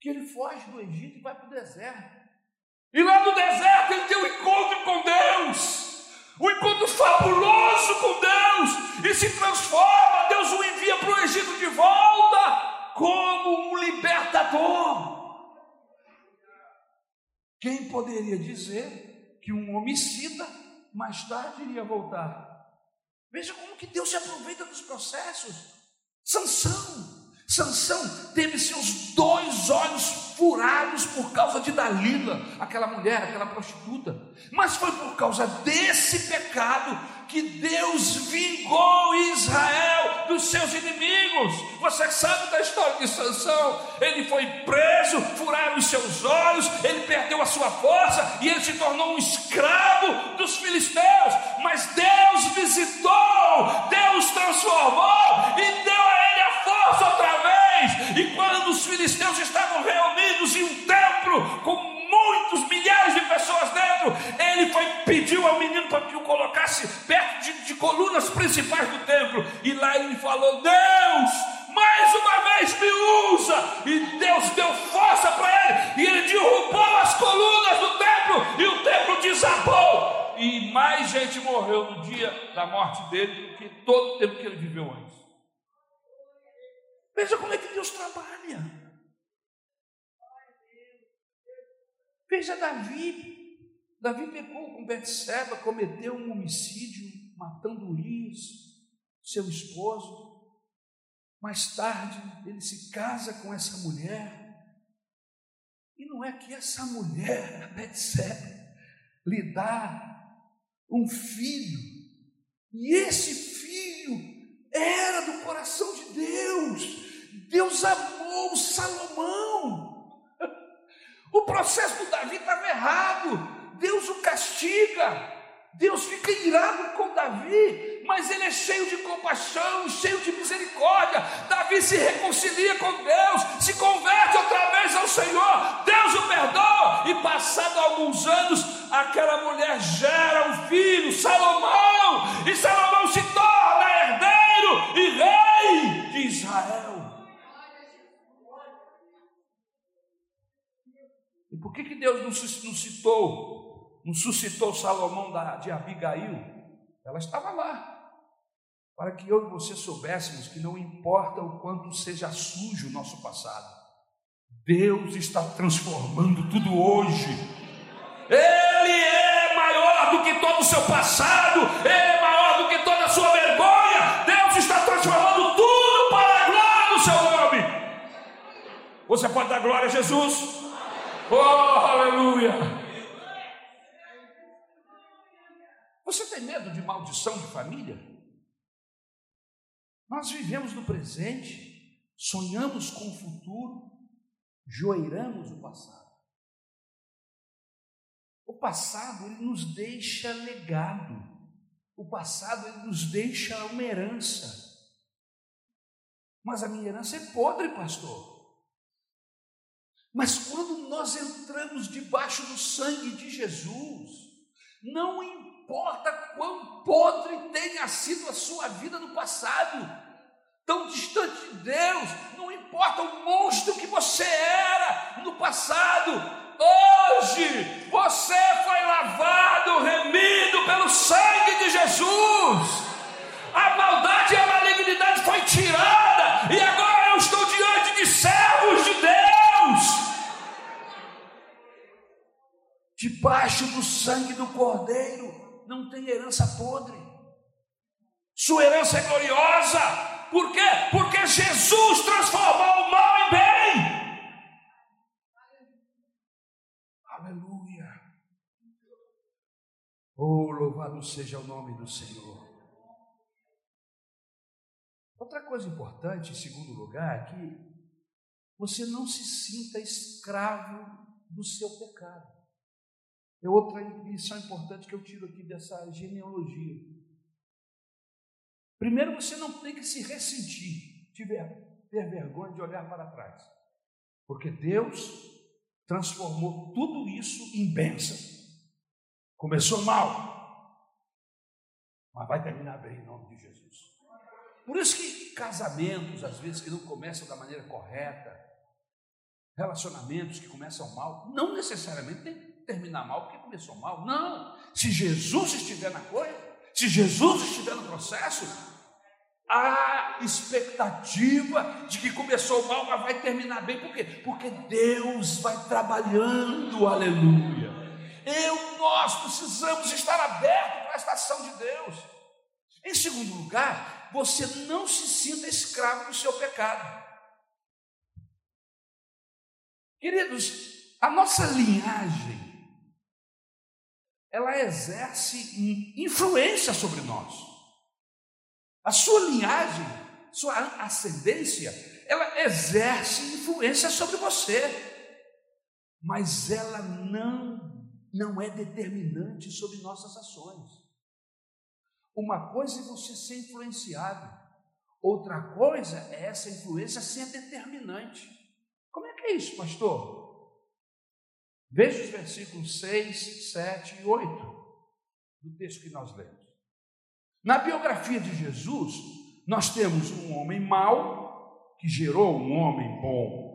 que ele foge do Egito e vai para o deserto. E lá no deserto ele tem um encontro com Deus, um encontro fabuloso com Deus, e se transforma. Deus o envia para o Egito de volta como um libertador. Quem poderia dizer que um homicida mais tarde iria voltar? Veja como que Deus se aproveita dos processos. Sansão. Sansão teve seus dois olhos furados por causa de Dalila, aquela mulher, aquela prostituta. Mas foi por causa desse pecado que Deus vingou Israel dos seus inimigos. Você sabe da história de Sansão? Ele foi preso, furaram os seus olhos, ele perdeu a sua força e ele se tornou um escravo dos filisteus. Mas Deus visitou, Deus transformou e deu a ele a força outra vez. E quando os filisteus estavam reunidos em um templo com ele foi pediu ao menino para que o colocasse perto de, de colunas principais do templo. E lá ele falou: Deus, mais uma vez me usa. E Deus deu força para ele, e ele derrubou as colunas do templo, e o templo desabou. E mais gente morreu no dia da morte dele do que todo o tempo que ele viveu antes. Veja como é que Deus trabalha. Veja Davi. Davi pecou com Betseba, cometeu um homicídio, matando Urias, seu esposo. Mais tarde, ele se casa com essa mulher. E não é que essa mulher, Betseba, lhe dá um filho. E esse filho era do coração de Deus. Deus amou Salomão. O processo do Davi estava errado. Deus o castiga. Deus fica irado com Davi, mas ele é cheio de compaixão, cheio de misericórdia. Davi se reconcilia com Deus, se converte outra vez ao Senhor, Deus o perdoa, e passado alguns anos, aquela mulher gera um filho, Salomão, e Salomão se torna herdeiro e rei de Israel. E por que, que Deus não citou, não suscitou Salomão de Abigail? Ela estava lá. Para que eu e você soubéssemos que não importa o quanto seja sujo o nosso passado, Deus está transformando tudo hoje. Ele é maior do que todo o seu passado, Ele é maior do que toda a sua vergonha. Deus está transformando tudo para a glória do seu nome. Você pode dar glória a Jesus? Oh, aleluia! Você tem medo de maldição de família? Nós vivemos no presente, sonhamos com o futuro, joeiramos o passado. O passado ele nos deixa legado. O passado ele nos deixa uma herança. Mas a minha herança é podre, pastor. Mas quando nós entramos debaixo do sangue de Jesus, não importa quão podre tenha sido a sua vida no passado, tão distante de Deus, não importa o monstro que você era no passado, hoje você foi lavado, remido pelo sangue de Jesus. A maldade e a malignidade foi tirada, e agora eu estou diante de servos de Deus. Debaixo do sangue do Cordeiro não tem herança podre. Sua herança é gloriosa. Por quê? Porque Jesus transformou o mal em bem. Aleluia. Oh, louvado seja o nome do Senhor. Outra coisa importante, em segundo lugar, é que você não se sinta escravo do seu pecado. É outra lição importante que eu tiro aqui dessa genealogia. Primeiro, você não tem que se ressentir, tiver, ter vergonha de olhar para trás, porque Deus transformou tudo isso em bênção. Começou mal, mas vai terminar bem em nome de Jesus. Por isso que casamentos, às vezes, que não começam da maneira correta, relacionamentos que começam mal, não necessariamente tem terminar mal porque começou mal. Não. Se Jesus estiver na coisa, se Jesus estiver no processo, há expectativa de que começou mal, mas vai terminar bem. Por quê? Porque Deus vai trabalhando, aleluia. Eu, nós precisamos estar abertos para a estação de Deus. Em segundo lugar, você não se sinta escravo do seu pecado. Queridos, a nossa linhagem ela exerce influência sobre nós. A sua linhagem, sua ascendência, ela exerce influência sobre você. Mas ela não não é determinante sobre nossas ações. Uma coisa é você ser influenciado, outra coisa é essa influência ser determinante. Como é que é isso, pastor? Veja os versículos 6, 7 e 8 do texto que nós lemos. Na biografia de Jesus, nós temos um homem mau que gerou um homem bom.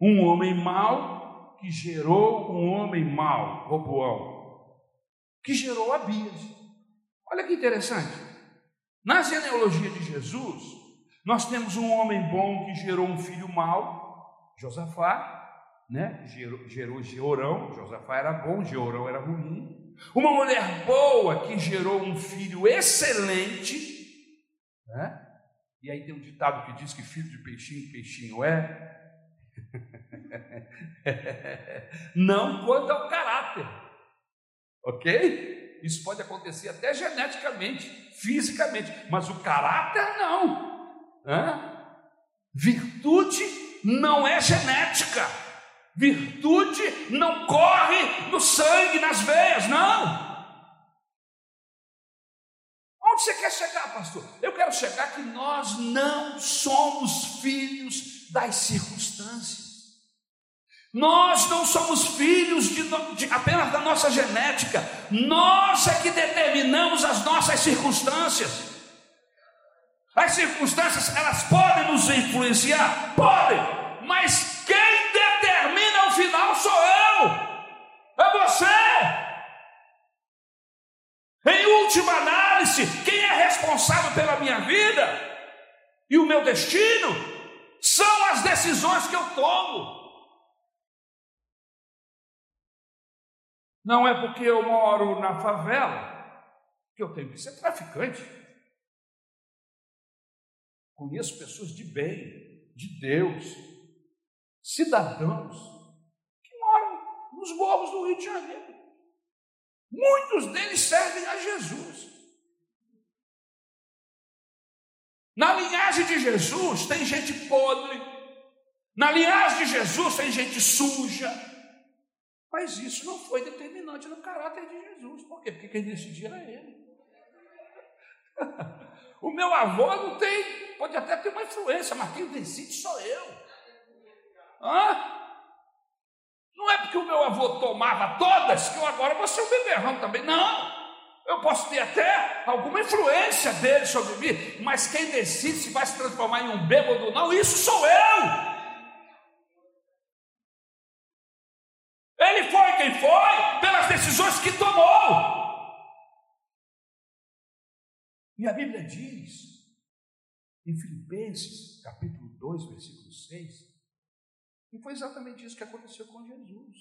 Um homem mau que gerou um homem mau, Roboão, que gerou Abias. Olha que interessante. Na genealogia de Jesus, nós temos um homem bom que gerou um filho mau, Josafá, né? Gerou, Georão, Josafá era bom, Georão era ruim. Uma mulher boa que gerou um filho excelente, né? E aí tem um ditado que diz que filho de peixinho, peixinho é. não quanto ao caráter, ok? Isso pode acontecer até geneticamente, fisicamente, mas o caráter não. Hã? Virtude não é genética. Virtude não corre no sangue, nas veias, não. Onde você quer chegar, pastor? Eu quero chegar que nós não somos filhos das circunstâncias. Nós não somos filhos de, de, apenas da nossa genética, nós é que determinamos as nossas circunstâncias. As circunstâncias, elas podem nos influenciar? Podem, mas sou eu, é você. Em última análise, quem é responsável pela minha vida e o meu destino são as decisões que eu tomo. Não é porque eu moro na favela que eu tenho que ser traficante. Conheço pessoas de bem, de Deus, cidadãos nos morros do Rio de Janeiro. Muitos deles servem a Jesus. Na linhagem de Jesus tem gente podre. Na linhagem de Jesus tem gente suja. Mas isso não foi determinante no caráter de Jesus. Por quê? Porque quem decidia era ele. o meu avô não tem, pode até ter uma influência, mas quem decide sou eu. Hã? Não é porque o meu avô tomava todas que eu agora vou ser um beberrão também. Não. Eu posso ter até alguma influência dele sobre mim, mas quem decide se vai se transformar em um bêbado ou não, isso sou eu. Ele foi quem foi pelas decisões que tomou. E a Bíblia diz, em Filipenses, capítulo 2, versículo 6, e foi exatamente isso que aconteceu com Jesus.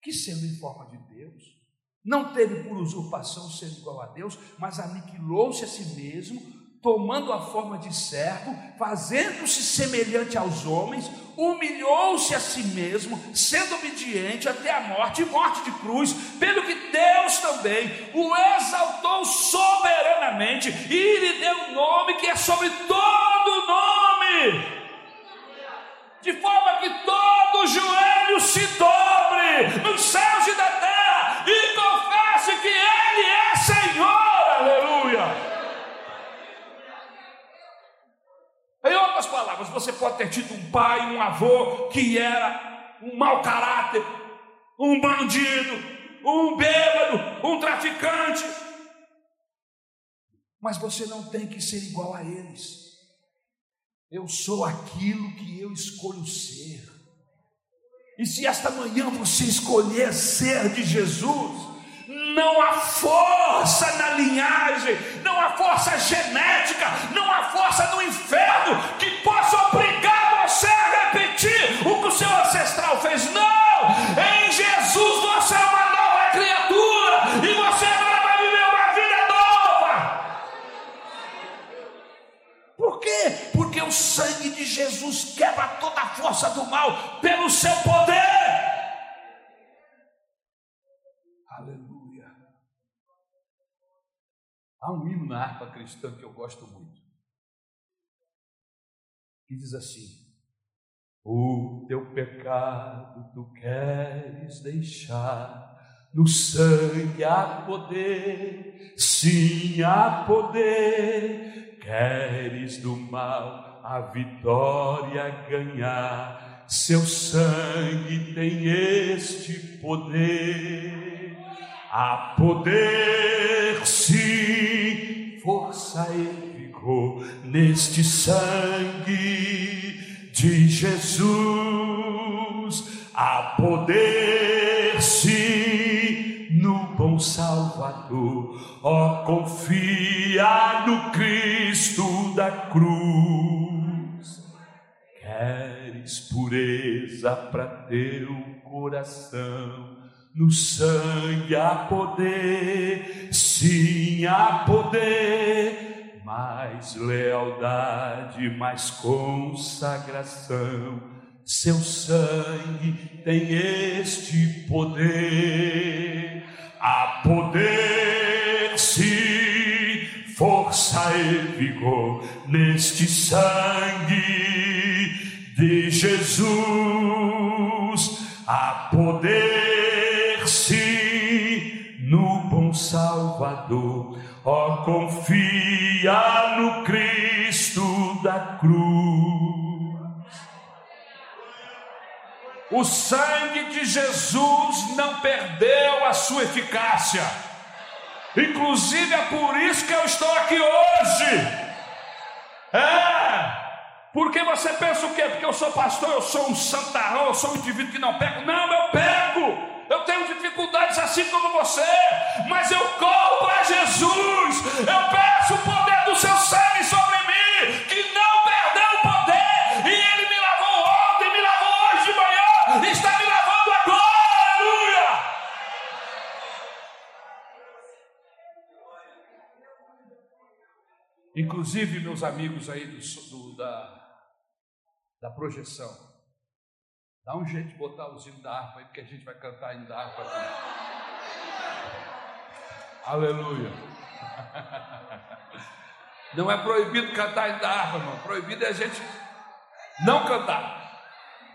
Que sendo em forma de Deus, não teve por usurpação ser igual a Deus, mas aniquilou-se a si mesmo, tomando a forma de servo, fazendo-se semelhante aos homens, humilhou-se a si mesmo, sendo obediente até a morte e morte de cruz, pelo que Deus também o exaltou soberanamente e lhe deu um nome que é sobre todo nome de forma que todo joelho se dobre nos céus e da terra e confesse que Ele é Senhor, aleluia. Em outras palavras, você pode ter tido um pai, um avô que era um mau caráter, um bandido, um bêbado, um traficante, mas você não tem que ser igual a eles. Eu sou aquilo que eu escolho ser. E se esta manhã você escolher ser de Jesus, não há força na linhagem, não há força genética, não há força no inferno que possa Jesus quebra toda a força do mal pelo seu poder. Aleluia. Há um hino na harpa cristã que eu gosto muito, que diz assim: O teu pecado tu queres deixar. No sangue há poder, sim há poder. Queres do mal a vitória ganhar. Seu sangue tem este poder, a poder sim, força e vigor neste sangue de Jesus, a poder sim no bom Salvador, ó confia no Cristo da cruz Queres pureza para teu coração, no sangue há poder, sim há poder, mais lealdade, mais consagração. Seu sangue tem este poder, há poder, sim, força e vigor neste sangue de Jesus a poder sim no bom Salvador. Ó, oh, confia no Cristo da cruz. O sangue de Jesus não perdeu a sua eficácia. Inclusive é por isso que eu estou aqui hoje. É. Porque você pensa o quê? Porque eu sou pastor, eu sou um santarrão, eu sou um indivíduo que não pego. Não, eu pego. Eu tenho dificuldades assim como você, mas eu corro para Jesus. Eu peço o poder do seu sangue sobre mim, que não perdeu o poder. E Ele me lavou ontem, me lavou hoje de manhã, está me lavando agora. Aleluia. Inclusive, meus amigos aí do, do da da projeção. Dá um jeito de botar o hino da harpa aí, porque a gente vai cantar ainda da harpa aqui. Aleluia. Não é proibido cantar em harpa, irmão. Proibido é a gente não cantar.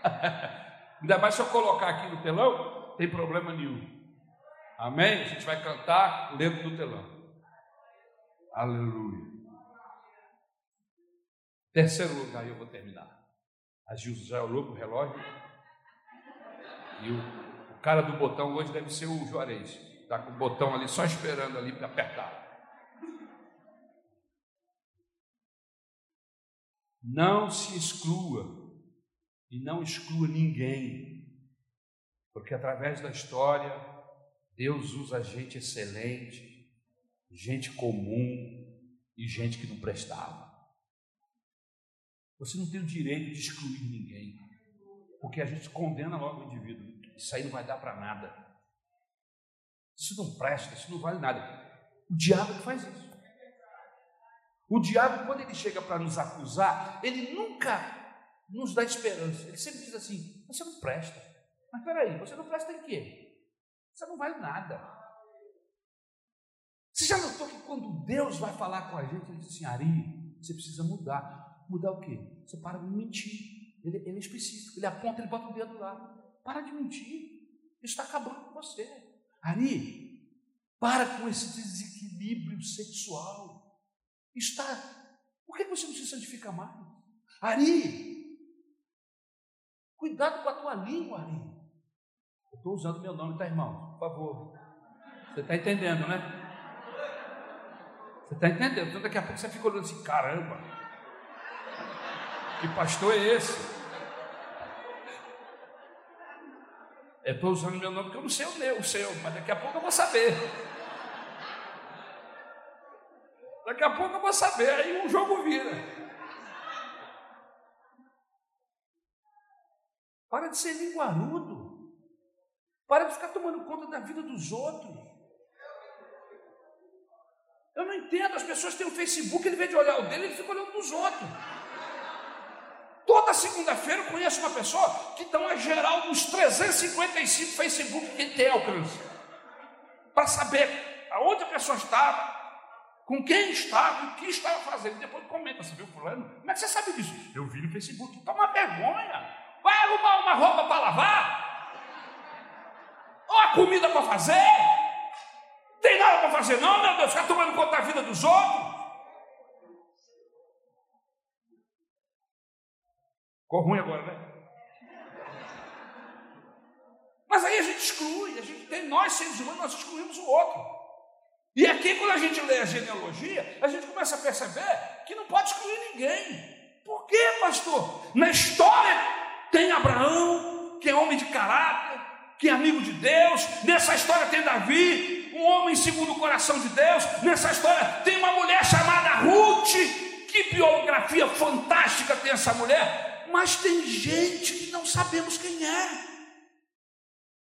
Ainda mais se eu colocar aqui no telão, tem problema nenhum. Amém? A gente vai cantar lendo do telão. Aleluia. Terceiro lugar, eu vou terminar. A Gilson já olhou para o relógio. E o, o, cara do botão hoje deve ser o Juarez. Está com o botão ali só esperando ali para apertar. Não se exclua e não exclua ninguém, porque através da história Deus usa gente excelente, gente comum e gente que não prestava. Você não tem o direito de excluir ninguém, porque a gente condena logo o indivíduo. Isso aí não vai dar para nada. Isso não presta, isso não vale nada. O diabo que faz isso. O diabo, quando ele chega para nos acusar, ele nunca nos dá esperança. Ele sempre diz assim: você não presta. Mas peraí, você não presta em quê? Você não vale nada. Você já notou que quando Deus vai falar com a gente, ele diz assim: Ari, você precisa mudar. Mudar o quê? Você para de mentir. Ele, ele é específico, ele aponta, ele bota o dedo lá. Para de mentir. Isso está acabando com você. Ari, para com esse desequilíbrio sexual. Está. Por que você não se santifica mais? Ari, cuidado com a tua língua, Ari. Eu estou usando meu nome, tá, irmão? Por favor. Você está entendendo, né? Você está entendendo? Então daqui a pouco você fica olhando assim, caramba, que pastor é esse? Eu estou usando meu nome porque eu não sei o meu, o seu, mas daqui a pouco eu vou saber. Daqui a pouco eu vou saber, aí o jogo vira. Para de ser linguarudo. Para de ficar tomando conta da vida dos outros. Eu não entendo, as pessoas têm o um Facebook, ele vem de olhar o dele, ele fica olhando dos outros. Toda segunda-feira eu conheço uma pessoa que dá uma geral dos 355 Facebook que tem alcance. Para saber aonde a pessoa estava, com quem estava, o que estava fazendo. Depois comenta, você viu fulano? Como é que você sabe disso? Eu vi no Facebook. Toma vergonha. Vai arrumar uma roupa para lavar? Ou a comida para fazer? Tem nada para fazer, não, meu Deus, ficar tomando conta da vida dos outros. Ficou ruim agora, né? Mas aí a gente exclui, a gente tem, nós seres humanos, nós excluímos o outro. E aqui, quando a gente lê a genealogia, a gente começa a perceber que não pode excluir ninguém. Por quê, pastor? Na história tem Abraão, que é homem de caráter, que é amigo de Deus. Nessa história tem Davi, um homem segundo o coração de Deus. Nessa história tem uma mulher chamada Ruth. Que biografia fantástica tem essa mulher. Mas tem gente que não sabemos quem é.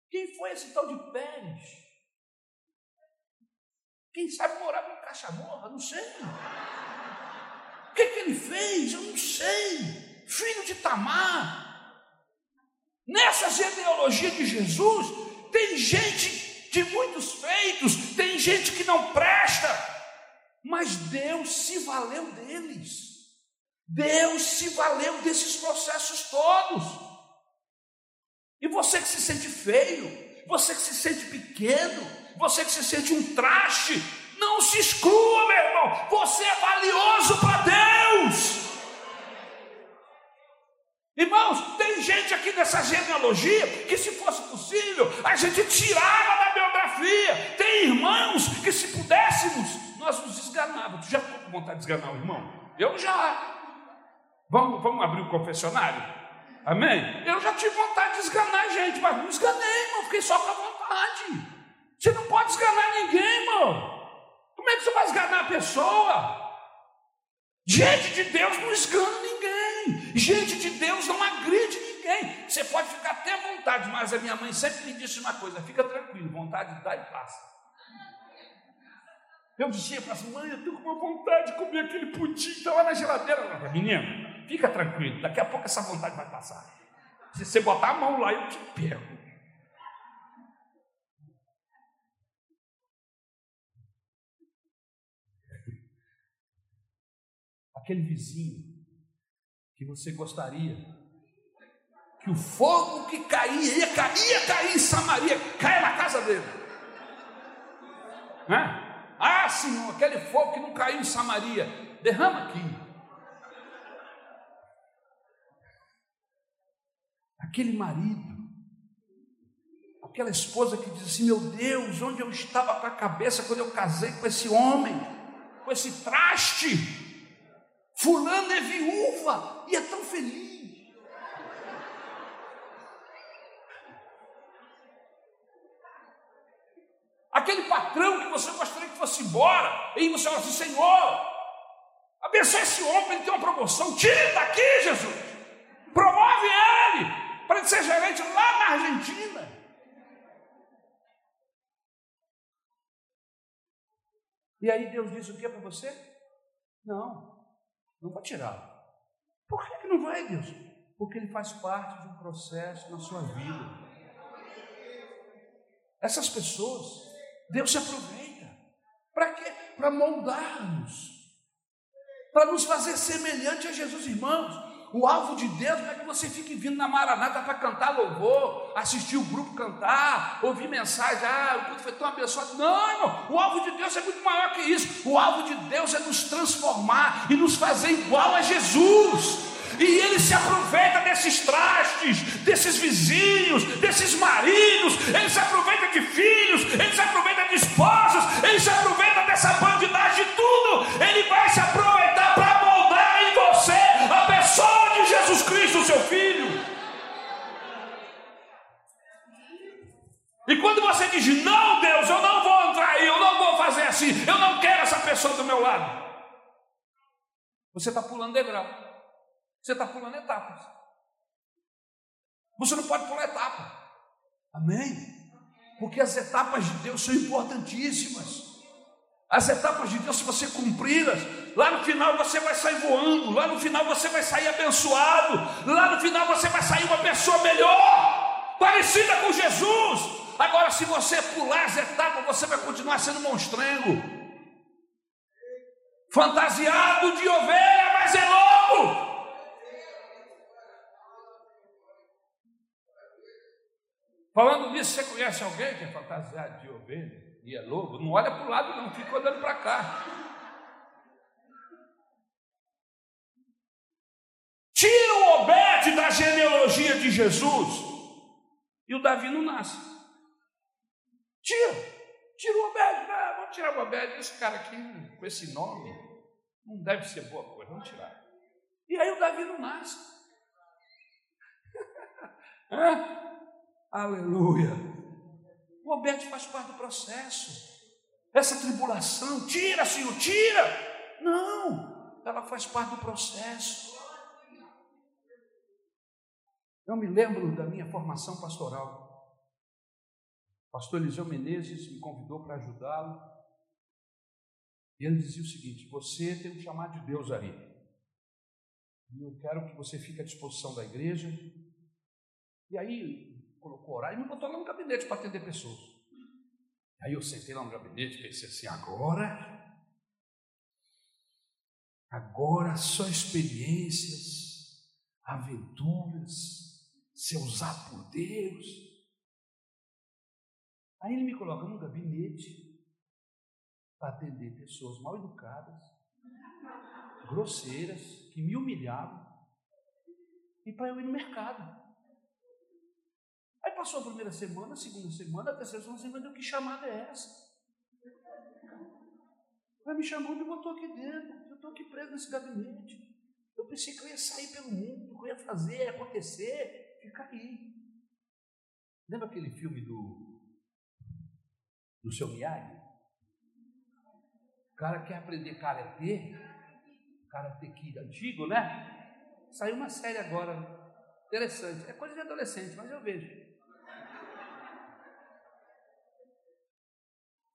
Quem foi esse tal de Pérez? Quem sabe morar com caixa-morra? Não sei. O que, que ele fez? Eu não sei. Filho de Tamar. Nessa genealogia de Jesus, tem gente de muitos feitos, tem gente que não presta, mas Deus se valeu deles. Deus se valeu desses processos todos. E você que se sente feio, você que se sente pequeno, você que se sente um traste, não se exclua, meu irmão. Você é valioso para Deus. Irmãos, tem gente aqui nessa genealogia que, se fosse possível, a gente tirava da biografia. Tem irmãos que, se pudéssemos, nós nos esganávamos. Tu já ficou com vontade de esganar o irmão? Eu já. Vamos, vamos abrir o confessionário? Amém? Eu já tive vontade de esganar gente, mas não esganei, irmão. Fiquei só com a vontade. Você não pode esganar ninguém, irmão. Como é que você vai esganar a pessoa? Gente de Deus não esgana ninguém. Gente de Deus não agride ninguém. Você pode ficar até à vontade, mas a minha mãe sempre me disse uma coisa: fica tranquilo, vontade dá e passa. Eu dizia para ela mãe, eu estou com uma vontade de comer aquele pudim que estava na geladeira. Ela menino, fica tranquilo, daqui a pouco essa vontade vai passar. Se você botar a mão lá, eu te pego. aquele vizinho que você gostaria que o fogo que caía, ia cair, ia cair em Samaria, caia na casa dele. Né? Ah, Senhor, aquele fogo que não caiu em Samaria, derrama aqui. Aquele marido, aquela esposa que diz assim: Meu Deus, onde eu estava com a cabeça quando eu casei com esse homem, com esse traste? Fulano é viúva e é tão feliz. Aquele patrão que você gostaria que fosse embora, e você fala assim: Senhor, abençoe esse homem para ele ter uma promoção, tire ele daqui, Jesus, promove ele, para ele ser gerente lá na Argentina. E aí Deus diz o que para você? Não, não vou tirá-lo. Por que, que não vai, Deus? Porque ele faz parte de um processo na sua vida. Essas pessoas, Deus se aproveita. Para quê? Para moldar-nos. Para nos fazer semelhante a Jesus, irmãos. O alvo de Deus não é que você fique vindo na Maranata para cantar louvor, assistir o grupo cantar, ouvir mensagem, ah, o culto foi tão abençoado. Não, irmão, o alvo de Deus é muito maior que isso. O alvo de Deus é nos transformar e nos fazer igual a Jesus. E ele se aproveita desses trastes, desses vizinhos, desses maridos, ele se aproveita de filhos, ele se aproveita de esposas, ele se aproveita dessa bandidagem de tudo. Ele vai se aproveitar para moldar em você a pessoa de Jesus Cristo, seu filho. E quando você diz, não, Deus, eu não vou entrar aí, eu não vou fazer assim, eu não quero essa pessoa do meu lado, você está pulando degrau. Você está pulando etapas. Você não pode pular etapa. Amém? Porque as etapas de Deus são importantíssimas. As etapas de Deus, se você cumpri-las, lá no final você vai sair voando, lá no final você vai sair abençoado, lá no final você vai sair uma pessoa melhor, parecida com Jesus. Agora, se você pular as etapas, você vai continuar sendo monstrengo, fantasiado de ovelha, mas é lobo. Falando nisso, você conhece alguém que é fantasiado de ovelha e é lobo? Não olha para o lado, não, fica olhando para cá. Tira o Obed da genealogia de Jesus e o Davi não nasce. Tira, tira o Obed, ah, vamos tirar o Obed. Esse cara aqui, com esse nome, não deve ser boa coisa, vamos tirar. E aí o Davi não nasce. Aleluia. O Obed faz parte do processo. Essa tribulação, tira, Senhor, tira. Não, ela faz parte do processo. Eu me lembro da minha formação pastoral. O pastor Eliseu Menezes me convidou para ajudá-lo. E ele dizia o seguinte: Você tem um chamado de Deus aí. E eu quero que você fique à disposição da igreja. E aí, colocou horário e me botou lá no gabinete para atender pessoas. Aí eu sentei lá no gabinete e pensei assim: agora, agora só experiências, aventuras, ser usado por Deus. Aí ele me coloca no gabinete para atender pessoas mal educadas, grosseiras, que me humilhavam, e para eu ir no mercado. Aí passou a primeira semana, a segunda semana, a terceira semana, você vai que chamada é essa? Vai me chamando e botou aqui dentro. Eu estou aqui preso nesse gabinete. Eu pensei que eu ia sair pelo mundo, que eu ia fazer, acontecer, ficar aí. Lembra aquele filme do, do seu Miyagi? O cara quer aprender karatê, karatê que antigo, né? Saiu uma série agora, interessante. É coisa de adolescente, mas eu vejo.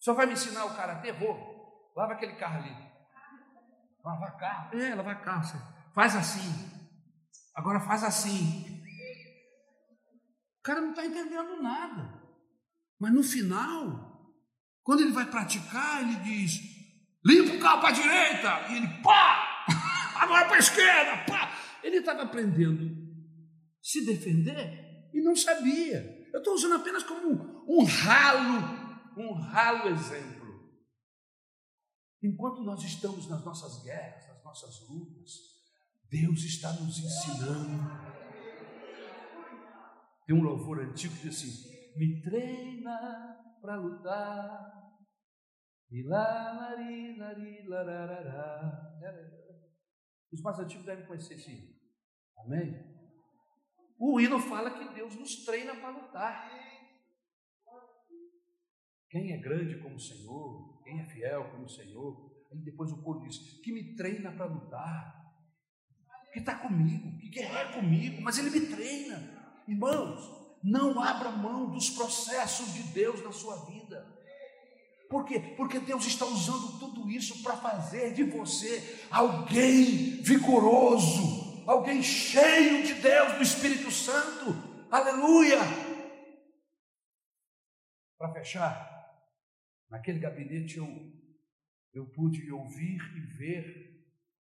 Senhor vai me ensinar o karatê? Vou. Lava aquele carro ali. Lava carro? É, lava carro. Faz assim. Agora faz assim. O cara não está entendendo nada. Mas no final, quando ele vai praticar, ele diz: limpa o carro para a direita. E ele, pá! agora para a esquerda, pá. Ele estava aprendendo se defender e não sabia. Eu estou usando apenas como um ralo, um ralo exemplo. Enquanto nós estamos nas nossas guerras, nas nossas lutas, Deus está nos ensinando. Tem um louvor antigo que diz assim: Me treina para lutar. E lá, lari, lari, lararará. Os mais antigos devem conhecer esse hino. Amém? O hino fala que Deus nos treina para lutar. Quem é grande como o Senhor, quem é fiel como o Senhor, aí depois o povo diz: que me treina para lutar, que está comigo, que guerreia comigo, mas ele me treina. Irmãos, não abra mão dos processos de Deus na sua vida. Por quê? Porque Deus está usando tudo isso para fazer de você alguém vigoroso, alguém cheio de Deus, do Espírito Santo. Aleluia! Para fechar, naquele gabinete eu, eu pude ouvir e ver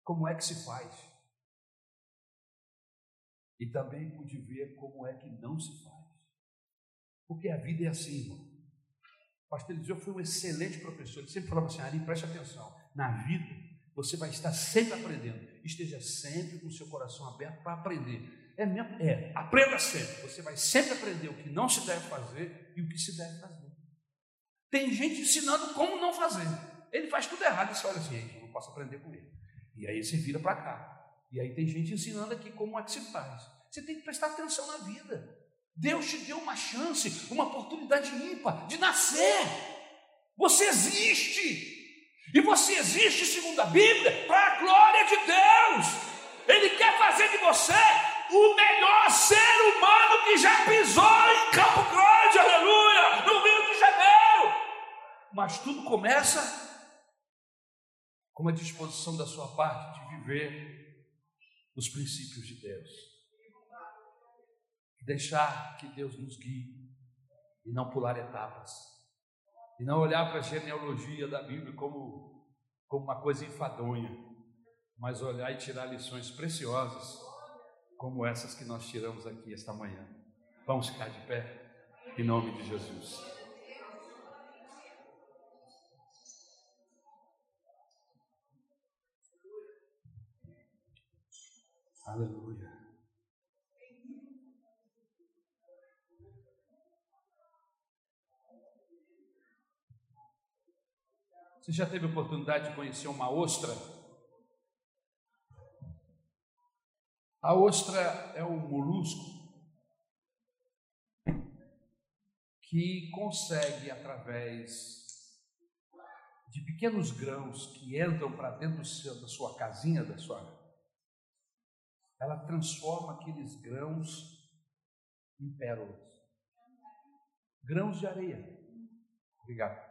como é que se faz. E também pude ver como é que não se faz. Porque a vida é assim, irmão. O pastor Eliseu foi um excelente professor. Ele sempre falava assim: Ari, preste atenção. Na vida, você vai estar sempre aprendendo. Esteja sempre com o seu coração aberto para aprender. É mesmo? É, aprenda sempre. Você vai sempre aprender o que não se deve fazer e o que se deve fazer. Tem gente ensinando como não fazer. Ele faz tudo errado e você olha assim, eu não posso aprender com ele. E aí você vira para cá. E aí tem gente ensinando aqui como é que se faz. Você tem que prestar atenção na vida. Deus te deu uma chance, uma oportunidade ímpar de nascer. Você existe. E você existe, segundo a Bíblia, para a glória de Deus. Ele quer fazer de você começa com uma disposição da sua parte de viver os princípios de Deus deixar que Deus nos guie e não pular etapas, e não olhar para a genealogia da Bíblia como, como uma coisa enfadonha, mas olhar e tirar lições preciosas, como essas que nós tiramos aqui esta manhã. Vamos ficar de pé, em nome de Jesus. Aleluia. Você já teve a oportunidade de conhecer uma ostra? A ostra é um molusco que consegue, através de pequenos grãos que entram para dentro da sua casinha, da sua. Ela transforma aqueles grãos em pérolas. Grãos de areia. Obrigado.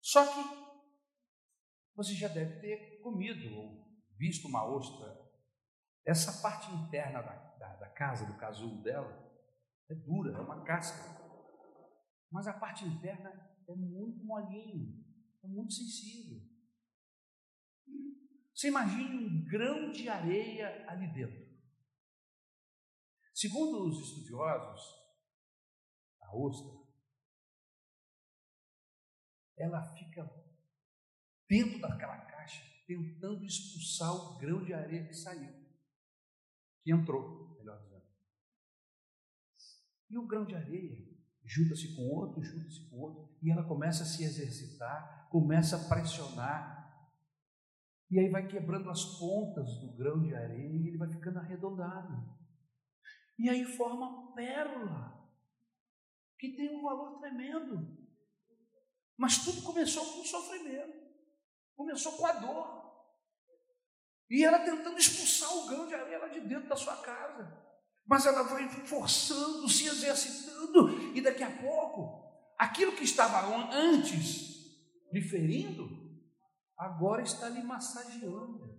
Só que você já deve ter comido ou visto uma ostra. Essa parte interna da, da, da casa, do casulo dela, é dura, é uma casca. Mas a parte interna é muito molinho, é muito sensível. Você imagine um grão de areia ali dentro. Segundo os estudiosos, a ostra ela fica dentro daquela caixa, tentando expulsar o grão de areia que saiu, que entrou, melhor dizendo. E o grão de areia junta-se com outro, junta-se com outro, e ela começa a se exercitar, começa a pressionar, e aí vai quebrando as pontas do grão de areia e ele vai ficando arredondado. E aí forma pérola, que tem um valor tremendo. Mas tudo começou com o sofrimento, começou com a dor. E ela tentando expulsar o grão de areia lá de dentro da sua casa. Mas ela vai forçando, se exercitando, e daqui a pouco, aquilo que estava antes lhe ferindo, agora está lhe massageando.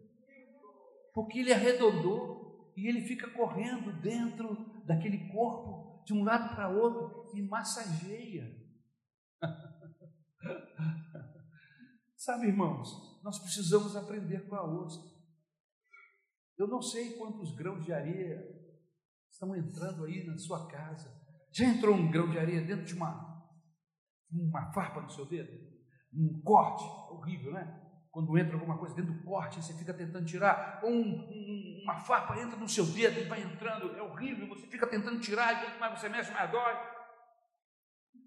Porque ele arredondou e ele fica correndo dentro daquele corpo, de um lado para outro, e massageia. Sabe, irmãos, nós precisamos aprender com a ostra. Eu não sei quantos grãos de areia estão entrando aí na sua casa. Já entrou um grão de areia dentro de uma, uma farpa no seu dedo? Um corte, horrível, né? Quando entra alguma coisa dentro do corte, você fica tentando tirar, ou um, um, uma farpa entra no seu dedo e vai entrando, é horrível, você fica tentando tirar, e quanto mais você mexe, mais dói.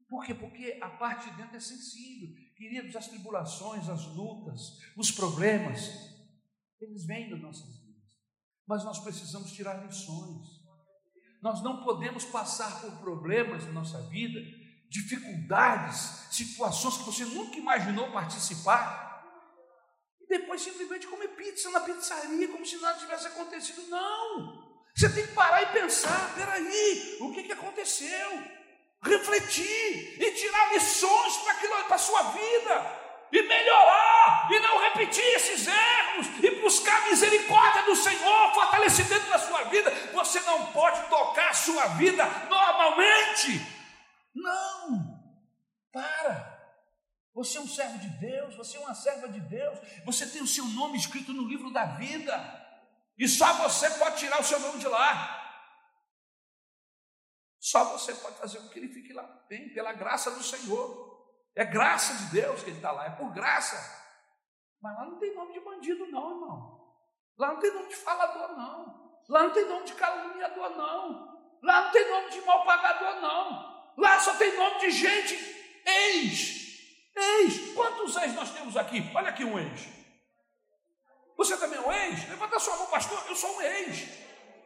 Por quê? Porque a parte de dentro é sensível. Queridos, as tribulações, as lutas, os problemas, eles vêm das nossas vidas. Mas nós precisamos tirar lições. Nós não podemos passar por problemas na nossa vida, dificuldades, situações que você nunca imaginou participar, depois simplesmente comer pizza na pizzaria, como se nada tivesse acontecido. Não! Você tem que parar e pensar: peraí, o que, que aconteceu? Refletir e tirar lições para a sua vida e melhorar, e não repetir esses erros, e buscar a misericórdia do Senhor, fortalecimento da sua vida. Você não pode tocar a sua vida normalmente. Não, para. Você é um servo de Deus, você é uma serva de Deus, você tem o seu nome escrito no livro da vida, e só você pode tirar o seu nome de lá. Só você pode fazer com que ele fique lá bem, pela graça do Senhor. É graça de Deus que ele está lá, é por graça. Mas lá não tem nome de bandido, não, irmão. Lá não tem nome de falador, não. Lá não tem nome de caluniador, não. Lá não tem nome de mal pagador, não. Lá só tem nome de gente ex Ex. Quantos ex nós temos aqui? Olha aqui um ex. Você também é um ex? Levanta sua mão, pastor. Eu sou um ex.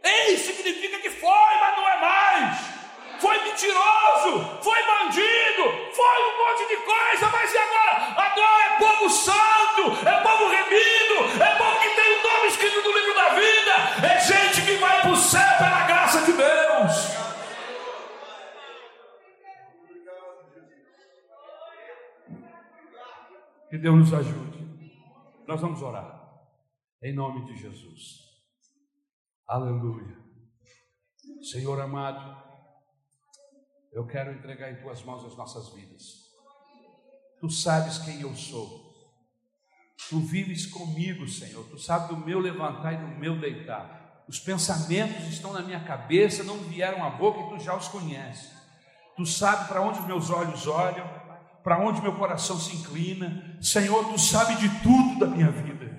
Ex significa que foi, mas não é mais. Foi mentiroso, foi bandido, foi um monte de coisa, mas e agora? Agora é povo santo, é povo remido, é povo que tem o nome escrito no livro da vida, é gente que vai para o céu pela graça de Deus. Que Deus nos ajude. Nós vamos orar. Em nome de Jesus. Aleluia. Senhor amado, eu quero entregar em tuas mãos as nossas vidas. Tu sabes quem eu sou. Tu vives comigo, Senhor. Tu sabes do meu levantar e do meu deitar. Os pensamentos estão na minha cabeça, não vieram à boca e tu já os conheces. Tu sabes para onde os meus olhos olham, para onde meu coração se inclina. Senhor, tu sabes de tudo da minha vida.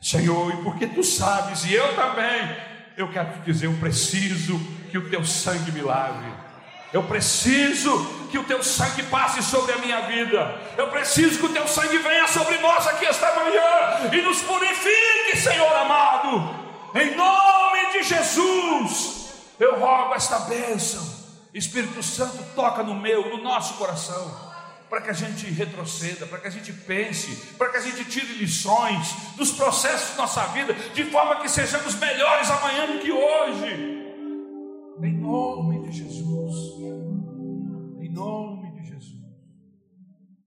Senhor, e porque tu sabes, e eu também, eu quero te dizer: eu preciso que o teu sangue me lave. Eu preciso que o teu sangue passe sobre a minha vida. Eu preciso que o teu sangue venha sobre nós aqui esta manhã e nos purifique, Senhor amado. Em nome de Jesus, eu rogo esta bênção. Espírito Santo, toca no meu, no nosso coração para que a gente retroceda, para que a gente pense, para que a gente tire lições dos processos de nossa vida, de forma que sejamos melhores amanhã do que hoje. Em nome